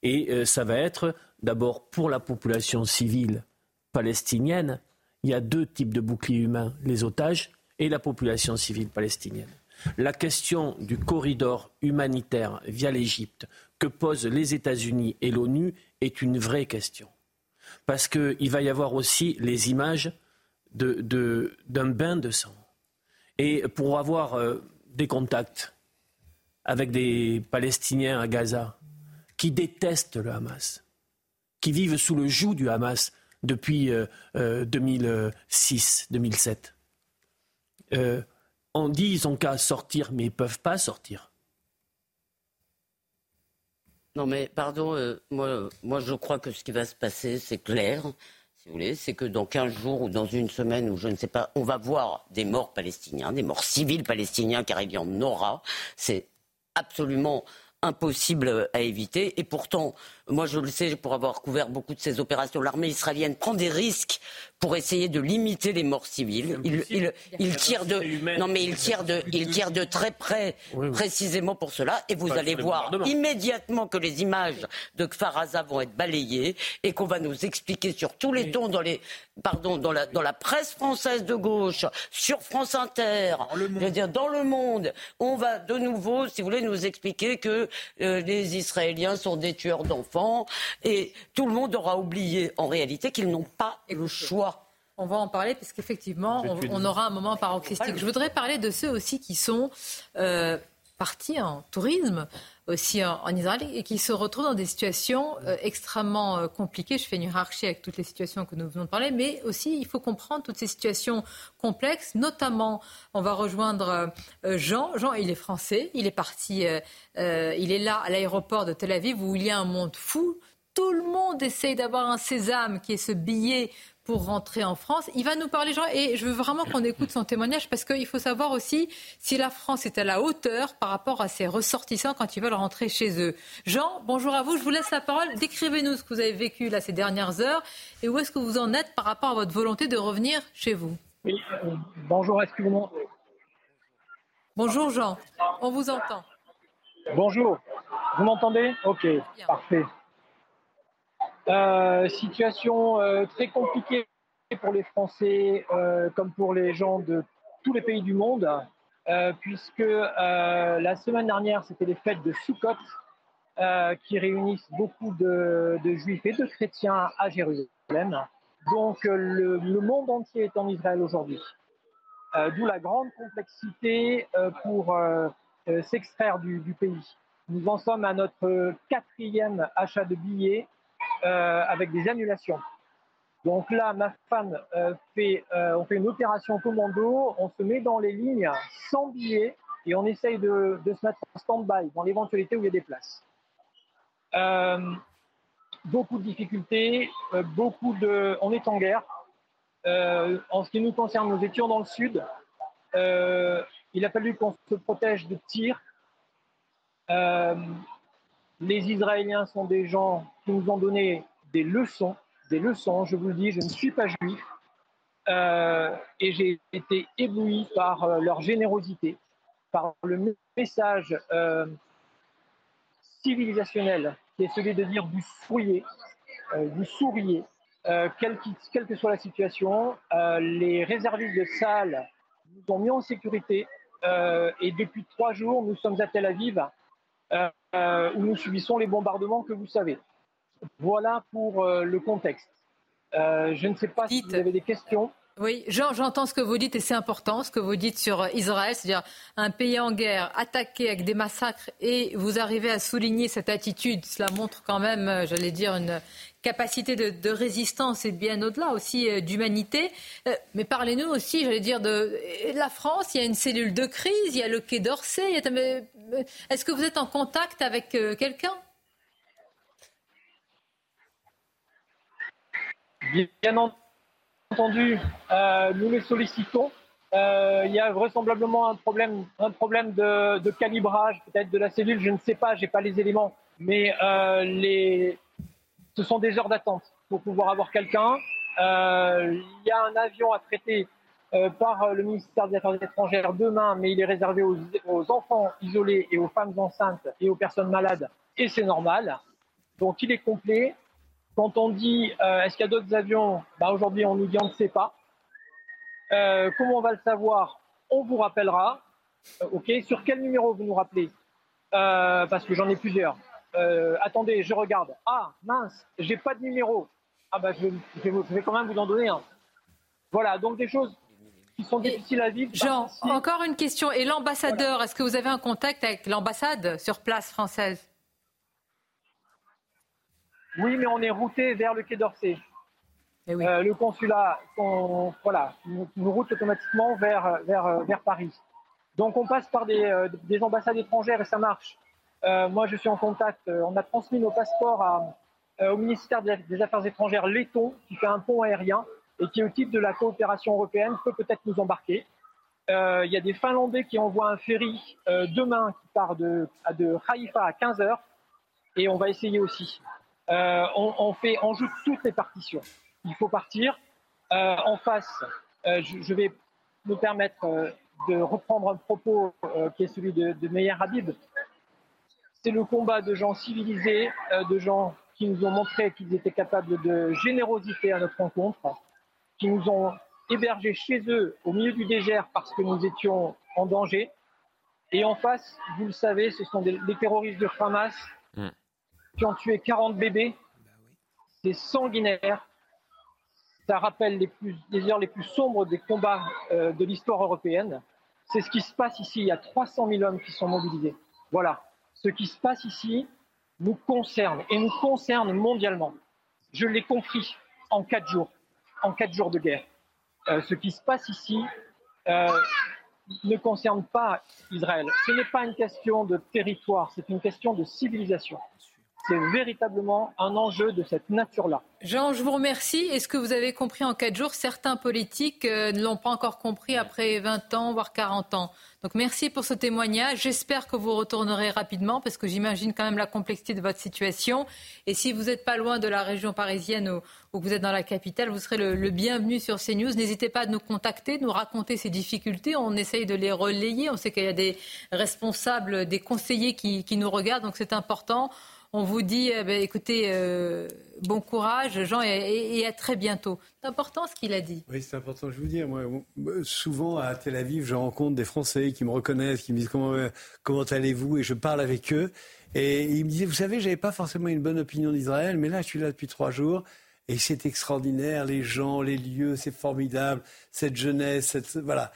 Et euh, ça va être d'abord pour la population civile palestinienne. Il y a deux types de boucliers humains, les otages et la population civile palestinienne. La question du corridor humanitaire via l'Égypte que posent les États-Unis et l'ONU est une vraie question. Parce qu'il va y avoir aussi les images d'un bain de sang. Et pour avoir euh, des contacts avec des Palestiniens à Gaza qui détestent le Hamas, qui vivent sous le joug du Hamas depuis 2006-2007, euh, euh, on dit ils ont qu'à sortir, mais ils ne peuvent pas sortir. Non mais pardon, moi, moi je crois que ce qui va se passer, c'est clair si vous voulez, c'est que dans 15 jours ou dans une semaine ou je ne sais pas, on va voir des morts palestiniens, des morts civils palestiniens, car il y en aura. C'est absolument impossible à éviter. Et pourtant, moi je le sais pour avoir couvert beaucoup de ces opérations, l'armée israélienne prend des risques pour essayer de limiter les morts civiles. Il, tire de non mais il tire de il tire de très près précisément pour cela. Et vous allez voir immédiatement que les images de Kfaraza vont être balayées et qu'on va nous expliquer sur tous les tons dans les pardon dans la dans la presse française de gauche, sur France Inter, je veux dire dans le monde, on va de nouveau, si vous voulez, nous expliquer que euh, les Israéliens sont des tueurs d'enfants et tout le monde aura oublié en réalité qu'ils n'ont pas le choix. on va en parler parce qu'effectivement, on, aura un moment paroxystique. Je voudrais parler de ceux aussi qui sont euh, partis en tourisme aussi en, Israël et qui se retrouvent dans des situations euh, extrêmement euh, compliquées. Je fais une hiérarchie avec toutes les situations que nous venons de parler, mais aussi il faut comprendre toutes ces situations complexes. Notamment, on va rejoindre Jean. Jean, il est français, il est parti, il est là à l'aéroport de Tel Aviv où il y a un monde fou. Tout le monde essaye d'avoir un sésame qui est ce billet pour rentrer en France. Il va nous parler, Jean, et je veux vraiment qu'on écoute son témoignage parce qu'il faut savoir aussi si la France est à la hauteur par rapport à ses ressortissants quand ils veulent rentrer chez eux. Jean, bonjour à vous, je vous laisse la parole. Décrivez-nous ce que vous avez vécu là ces dernières heures et où est-ce que vous en êtes par rapport à votre volonté de revenir chez vous? Oui, bonjour, est-ce que vous m'entendez Bonjour Jean, on vous entend. Bonjour, vous m'entendez? Ok, parfait. Euh, situation euh, très compliquée pour les Français euh, comme pour les gens de tous les pays du monde, puisque la semaine dernière, c'était les fêtes de Sukkot qui réunissent beaucoup de, juifs et de chrétiens à Jérusalem. Donc le, monde entier est en Israël aujourd'hui. D'où la grande complexité pour s'extraire du, du pays. Nous en sommes à notre quatrième achat de billets euh, avec des annulations. Donc là, ma femme euh, fait, euh, on fait une opération commando, on se met dans les lignes sans billets et on essaye de, de se mettre en stand-by dans l'éventualité où il y a des places. beaucoup de difficultés, beaucoup de, on est en guerre. en ce qui nous concerne, nous étions dans le sud. il a fallu qu'on se protège de tirs. les Israéliens sont des gens qui nous ont donné des leçons, des leçons, je vous le dis, je ne suis pas juif, euh, et j'ai été ébloui par euh, leur générosité, par le message euh, civilisationnel qui est celui de dire vous souriez, vous souriez, quelle, quelle, que soit la situation. les réservistes de salles nous ont mis en sécurité et depuis trois jours, nous sommes à Tel Aviv où nous subissons les bombardements que vous savez. Voilà pour euh, le contexte. Euh, je ne sais pas si vous avez des questions. Oui, j'entends ce que vous dites et c'est important ce que vous dites sur Israël, c'est-à-dire un pays en guerre attaqué avec des massacres et vous arrivez à souligner cette attitude. Cela montre quand même, euh, j'allais dire, une capacité de, résistance et bien au-delà aussi d'humanité. mais parlez-nous aussi, j'allais dire, de, la France. Il y a une cellule de crise, il y a le Quai d'Orsay. Est-ce que vous êtes en contact avec quelqu'un? Bien entendu, euh, nous les sollicitons. Euh, il y a vraisemblablement un problème, un problème de, calibrage, peut-être de la cellule, je ne sais pas, j'ai pas les éléments, mais euh, les... ce sont des heures d'attente pour pouvoir avoir quelqu'un. Il y a un avion à traiter par le ministère des Affaires étrangères demain, mais il est réservé aux, aux, enfants isolés et aux femmes enceintes et aux personnes malades, et c'est normal. Donc il est complet. Quand on dit euh, est-ce qu'il y a d'autres avions? Bah, Aujourd'hui, on nous dit on ne sait pas. Euh, comment on va le savoir? On vous rappellera. ok, sur quel numéro vous nous rappelez? Parce que j'en ai plusieurs. attendez, je regarde. Ah, mince, j'ai pas de numéro. Ah bah je, vais quand même vous en donner un. Voilà, donc des choses qui sont difficiles à vivre. Jean, encore une question. Et l'ambassadeur, est-ce que vous avez un contact avec l'ambassade sur place française? Oui, mais on est routé vers le Quai d'Orsay. Eh euh, le consulat, voilà, nous, route automatiquement vers, vers, vers Paris. Donc on passe par des, euh, des ambassades étrangères et ça marche. Euh, moi, je suis en contact. on a transmis nos passeports à, au ministère des Affaires étrangères letton, qui fait un pont aérien et qui, au titre de la coopération européenne, peut peut-être nous embarquer. Il y a des Finlandais qui envoient un ferry demain qui part de, de Haïfa à 15 heures et on va essayer aussi. On, on, fait, on joue toutes les partitions il faut partir. Euh, en face, euh, je, vais me permettre euh, de reprendre un propos qui est celui de, de Meir Habib. C'est le combat de gens civilisés, de gens qui nous ont montré qu'ils étaient capables de générosité à notre rencontre, qui nous ont hébergés chez eux au milieu du désert parce que nous étions en danger. Et en face, vous le savez, ce sont des, terroristes de Hamas mm. Qui ont tué 40 bébés. C'est sanguinaire ça rappelle les, heures les plus sombres des combats euh, de l'histoire européenne. C'est ce qui se passe ici. Il y a 300 000 hommes qui sont mobilisés. Voilà. Ce qui se passe ici nous concerne et nous concerne mondialement. Je l'ai compris en quatre jours, en quatre jours de guerre. Euh, ce qui se passe ici euh, ne concerne pas Israël. Ce n'est pas une question de territoire, c'est une question de civilisation c'est véritablement un enjeu de cette nature-là. Jean, je vous remercie. Est-ce que vous avez compris en quatre jours Certains politiques euh, ne l'ont pas encore compris après 20 ans, voire 40 ans? Donc merci pour ce témoignage. J'espère que vous retournerez rapidement parce que j'imagine quand même la complexité de votre situation. Et si vous n'êtes pas loin de la région parisienne ou, que vous êtes dans la capitale, vous serez le, bienvenu sur CNews. N'hésitez pas à nous contacter, nous raconter ces difficultés. On essaye de les relayer. On sait qu'il y a des responsables, des conseillers qui, qui nous regardent, donc c'est important on vous dit, eh ben, écoutez, euh, bon courage, Jean, et, à très bientôt. C'est important ce qu'il a dit. Oui, c'est important. Je vous dis, moi, souvent à Tel Aviv, je rencontre des Français qui me reconnaissent, qui me disent comment, euh, comment allez-vous, et je parle avec eux. Et ils me disaient, vous savez, j'avais pas forcément une bonne opinion d'Israël, mais là, je suis là depuis trois jours. Et c'est extraordinaire, les gens, les lieux, c'est formidable, cette jeunesse, voilà.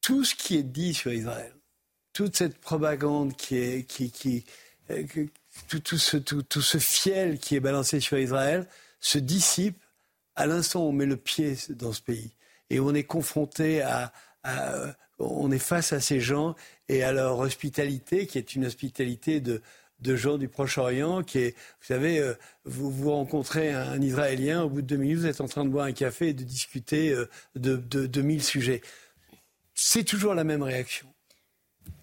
Tout ce qui est dit sur Israël, toute cette propagande qui est, euh, tout, ce, tout, ce fiel qui est balancé sur Israël se dissipe à l'instant où on met le pied dans ce pays. Et on est confronté à, on est face à ces gens et à leur hospitalité, qui est une hospitalité de, de gens du Proche-Orient, qui est, vous savez, euh, vous, vous rencontrez un, Israélien, au bout de deux minutes, vous êtes en train de boire un café et de discuter euh, de, de, de mille sujets. C'est toujours la même réaction.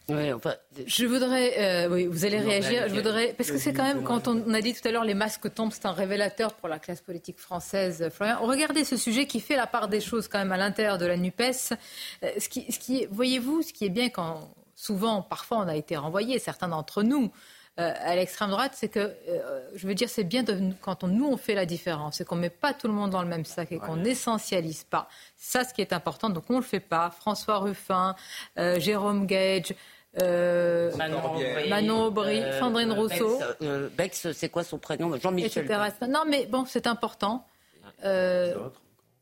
Je voudrais, euh, oui, vous allez réagir. Je voudrais, parce que c'est quand même, quand on a dit tout à l'heure, les masques tombent, c'est un révélateur pour la classe politique française. Florian, regardez ce sujet qui fait la part des choses quand même à l'intérieur de la Nupes. Euh, ce qui, ce qui, voyez-vous, ce qui est bien quand souvent, parfois, on a été renvoyé, certains d'entre nous. Euh, à l'extrême droite, c'est que, je veux dire, c'est bien de, quand on, nous on fait la différence, c'est qu'on ne met pas tout le monde dans le même sac et qu'on n'essentialise pas. Ça ce qui est important, donc on ne le fait pas. François Ruffin, Jérôme Gage, euh, Manon Aubry, euh, Sandrine Rousseau. Euh, Bex, c'est quoi son prénom? Jean-Michel. Non, mais bon, c'est important. Euh,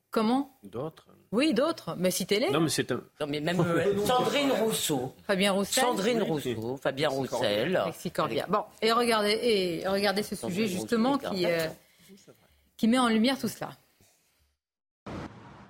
comment? D'autres. Oui, d'autres. Mais citez-les. Non, mais c'est un... Non, mais même Sandrine Rousseau. Fabien Roussel. Sandrine Rousseau, Fabien Roussel. Alexis Corbière. Bon, et regardez, et regardez ce sujet justement qui, qui met en lumière tout cela.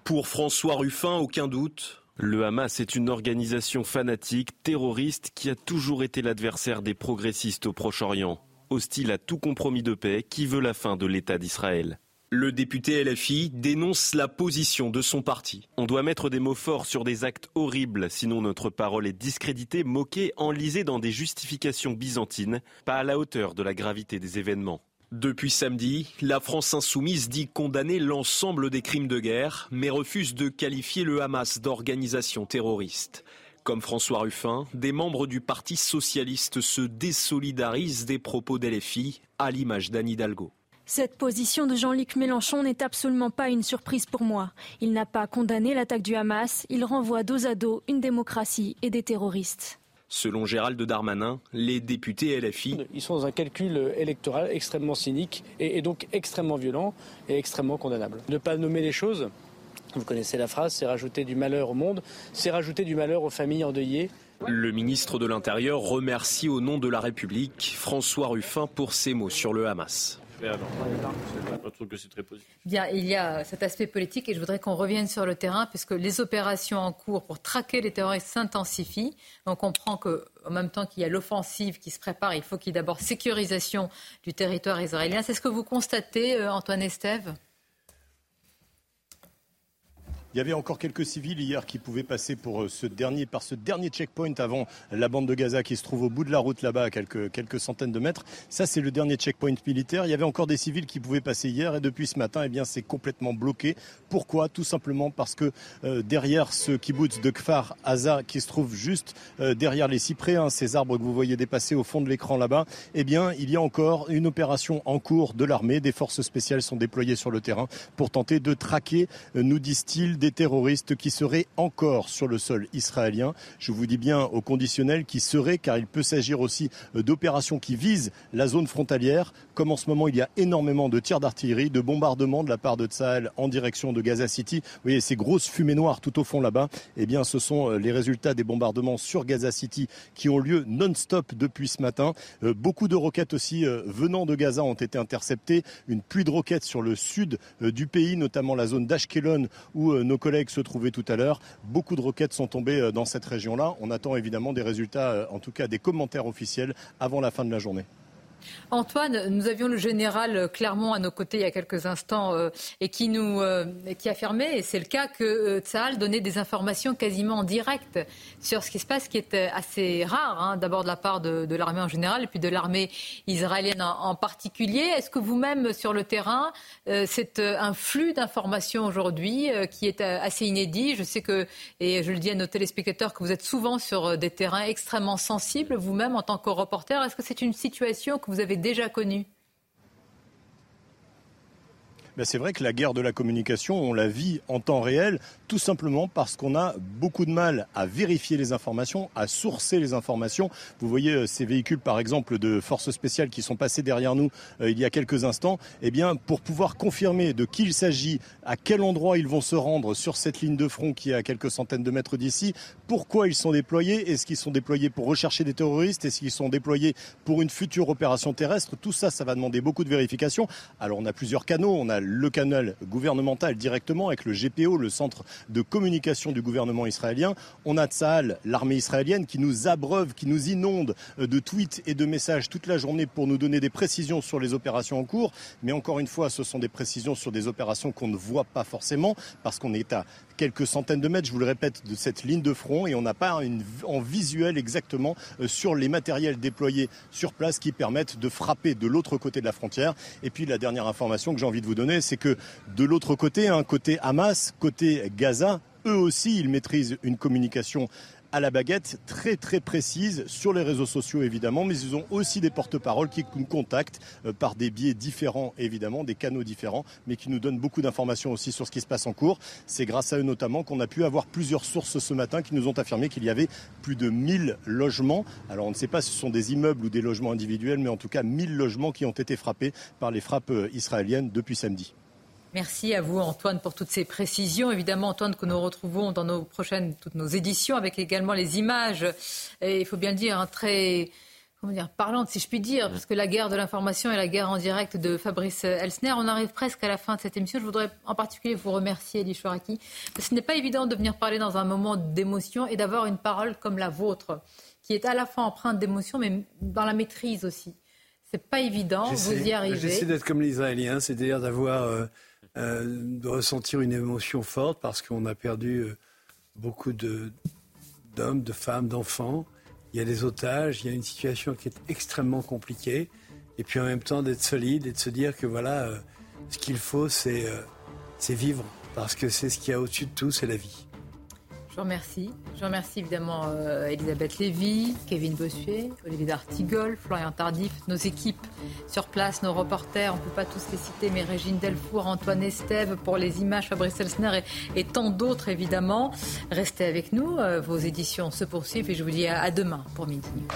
Pour François Ruffin, aucun doute, le Hamas est une organisation fanatique, terroriste, qui a toujours été l'adversaire des progressistes au Proche-Orient, hostile à tout compromis de paix qui veut la fin de l'État d'Israël. Le député LFI dénonce la position de son parti. On doit mettre des mots forts sur des actes horribles, sinon notre parole est discréditée, moquée, enlisée dans des justifications byzantines, pas à la hauteur de la gravité des événements. Depuis samedi, la France insoumise dit condamner l'ensemble des crimes de guerre, mais refuse de qualifier le Hamas d'organisation terroriste. Comme François Ruffin, des membres du Parti socialiste se désolidarisent des propos d'LFI, à l'image d'Anne Hidalgo. Cette position de Jean-Luc Mélenchon n'est absolument pas une surprise pour moi. Il n'a pas condamné l'attaque du Hamas, il renvoie dos à dos une démocratie et des terroristes. Selon Gérald Darmanin, les députés LFI. Ils sont dans un calcul électoral extrêmement cynique et, donc extrêmement violent et extrêmement condamnable. Ne pas nommer les choses, vous connaissez la phrase, c'est rajouter du malheur au monde, c'est rajouter du malheur aux familles endeuillées. Le ministre de l'Intérieur remercie au nom de la République François Ruffin pour ses mots sur le Hamas. Bien, il y a cet aspect politique et je voudrais qu'on revienne sur le terrain puisque les opérations en cours pour traquer les terroristes s'intensifient. On comprend qu'en même temps qu'il y a l'offensive qui se prépare, il faut qu'il y ait d'abord sécurisation du territoire israélien. C'est ce que vous constatez, euh, Antoine Estève? Il y avait encore quelques civils hier qui pouvaient passer pour euh, ce dernier, par ce dernier checkpoint avant la bande de Gaza qui se trouve au bout de la route là-bas à quelques, quelques centaines de mètres. Ça, c'est le dernier checkpoint militaire. Il y avait encore des civils qui pouvaient passer hier et depuis ce matin, eh bien, c'est complètement bloqué. Pourquoi? Tout simplement parce que euh, derrière ce kibbutz de Kfar Aza qui se trouve juste euh, derrière les cyprès, hein, ces arbres que vous voyez dépasser au fond de l'écran là-bas, eh bien, il y a encore une opération en cours de l'armée. Des forces spéciales sont déployées sur le terrain pour tenter de traquer, nous disent-ils, des terroristes qui seraient encore sur le sol israélien. Je vous dis bien au conditionnel qui seraient, car il peut s'agir aussi euh, d'opérations qui visent la zone frontalière. Comme en ce moment, il y a énormément de tirs d'artillerie, de bombardements de la part de Tsahal en direction de Gaza City. Vous voyez ces grosses fumées noires tout au fond là-bas. Eh bien, ce sont euh, les résultats des bombardements sur Gaza City qui ont lieu non-stop depuis ce matin. Euh, beaucoup de roquettes aussi venant de Gaza ont été interceptées. Une pluie de roquettes sur le sud du pays, notamment la zone d'Ashkelon où nos collègues se trouvaient tout à l'heure. Beaucoup de roquettes sont tombées euh, dans cette région-là. On attend évidemment des résultats, euh, en tout cas des commentaires officiels, avant la fin de la journée. Antoine, nous avions le général Clermont à nos côtés il y a quelques instants euh, et qui nous euh, qui affirmait, et c'est le cas, que euh, Tsahal donnait des informations quasiment en direct sur ce qui se passe, qui est assez rare, hein, d'abord de la part de, l'armée en général et puis de l'armée israélienne en, particulier. Est-ce que vous-même, sur le terrain, c'est un flux d'informations aujourd'hui qui est assez inédit? Je sais que, et je le dis à nos téléspectateurs, que vous êtes souvent sur des terrains extrêmement sensibles, vous-même en tant que reporter. Est-ce que c'est une situation que vous avez déjà connu ben, c'est vrai que la guerre de la communication, on la vit en temps réel tout simplement parce qu'on a beaucoup de mal à vérifier les informations, à sourcer les informations. Vous voyez euh, ces véhicules, par exemple, de forces spéciales qui sont passés derrière nous euh, il y a quelques instants. Eh bien, pour pouvoir confirmer de qui il s'agit, à quel endroit ils vont se rendre sur cette ligne de front qui est à quelques centaines de mètres d'ici, pourquoi ils sont déployés, est-ce qu'ils sont déployés pour rechercher des terroristes, est-ce qu'ils sont déployés pour une future opération terrestre, tout ça, ça va demander beaucoup de vérifications. Alors, on a plusieurs canaux. On a le canal gouvernemental directement avec le GPO, le centre de communication du gouvernement israélien. On a Tsahal, l'armée israélienne, qui nous abreuve, qui nous inonde euh, de tweets et de messages toute la journée pour nous donner des précisions sur les opérations en cours. Mais encore une fois, ce sont des précisions sur des opérations qu'on ne voit pas forcément parce qu'on est à quelques centaines de mètres, je vous le répète, de cette ligne de front et on n'a pas une, en visuel exactement euh, sur les matériels déployés sur place qui permettent de frapper de l'autre côté de la frontière. Et puis la dernière information que j'ai envie de vous donner, c'est que de l'autre côté, un côté Hamas, côté Gaza, eux aussi, ils maîtrisent une communication à la baguette très très précise sur les réseaux sociaux évidemment, mais ils ont aussi des porte-paroles qui nous contactent euh, par des biais différents évidemment, des canaux différents, mais qui nous donnent beaucoup d'informations aussi sur ce qui se passe en cours. C'est grâce à eux notamment qu'on a pu avoir plusieurs sources ce matin qui nous ont affirmé qu'il y avait plus de 1000 logements. Alors on ne sait pas si ce sont des immeubles ou des logements individuels, mais en tout cas 1000 logements qui ont été frappés par les frappes euh, israéliennes depuis samedi. Merci à vous Antoine pour toutes ces précisions. Évidemment Antoine que nous retrouvons dans nos prochaines toutes nos éditions avec également les images et il faut bien le dire hein, très comment dire parlantes si je puis dire parce que la guerre de l'information et la guerre en direct de Fabrice Elsner, on arrive presque à la fin de cette émission. Je voudrais en particulier vous remercier Elie Chouaraki parce que ce n'est pas évident de venir parler dans un moment d'émotion et d'avoir une parole comme la vôtre qui est à la fois empreinte d'émotion mais dans la maîtrise aussi. C'est pas évident, vous y arrivez. J'essaie d'être comme les Israéliens, c'est-à-dire d'avoir euh, euh, de ressentir une émotion forte parce qu'on a perdu euh, beaucoup d'hommes, de, femmes, d'enfants. Il y a des otages, il y a une situation qui est extrêmement compliquée. Et puis en même temps d'être solide et de se dire que voilà, euh, ce qu'il faut, c'est vivre. Parce que c'est ce qu'il y a au-dessus de tout, c'est la vie. Remercie. Je remercie évidemment euh, Elisabeth Lévy, Kevin Bossuet, Olivier D'Artigol, Florian Tardif, nos équipes sur place, nos reporters, on ne peut pas tous les citer, mais Régine Delfour, Antoine Estève pour les images, Fabrice Elsner et, tant d'autres évidemment. Restez avec nous, euh, vos éditions se poursuivent et je vous dis à, à demain pour Midi News.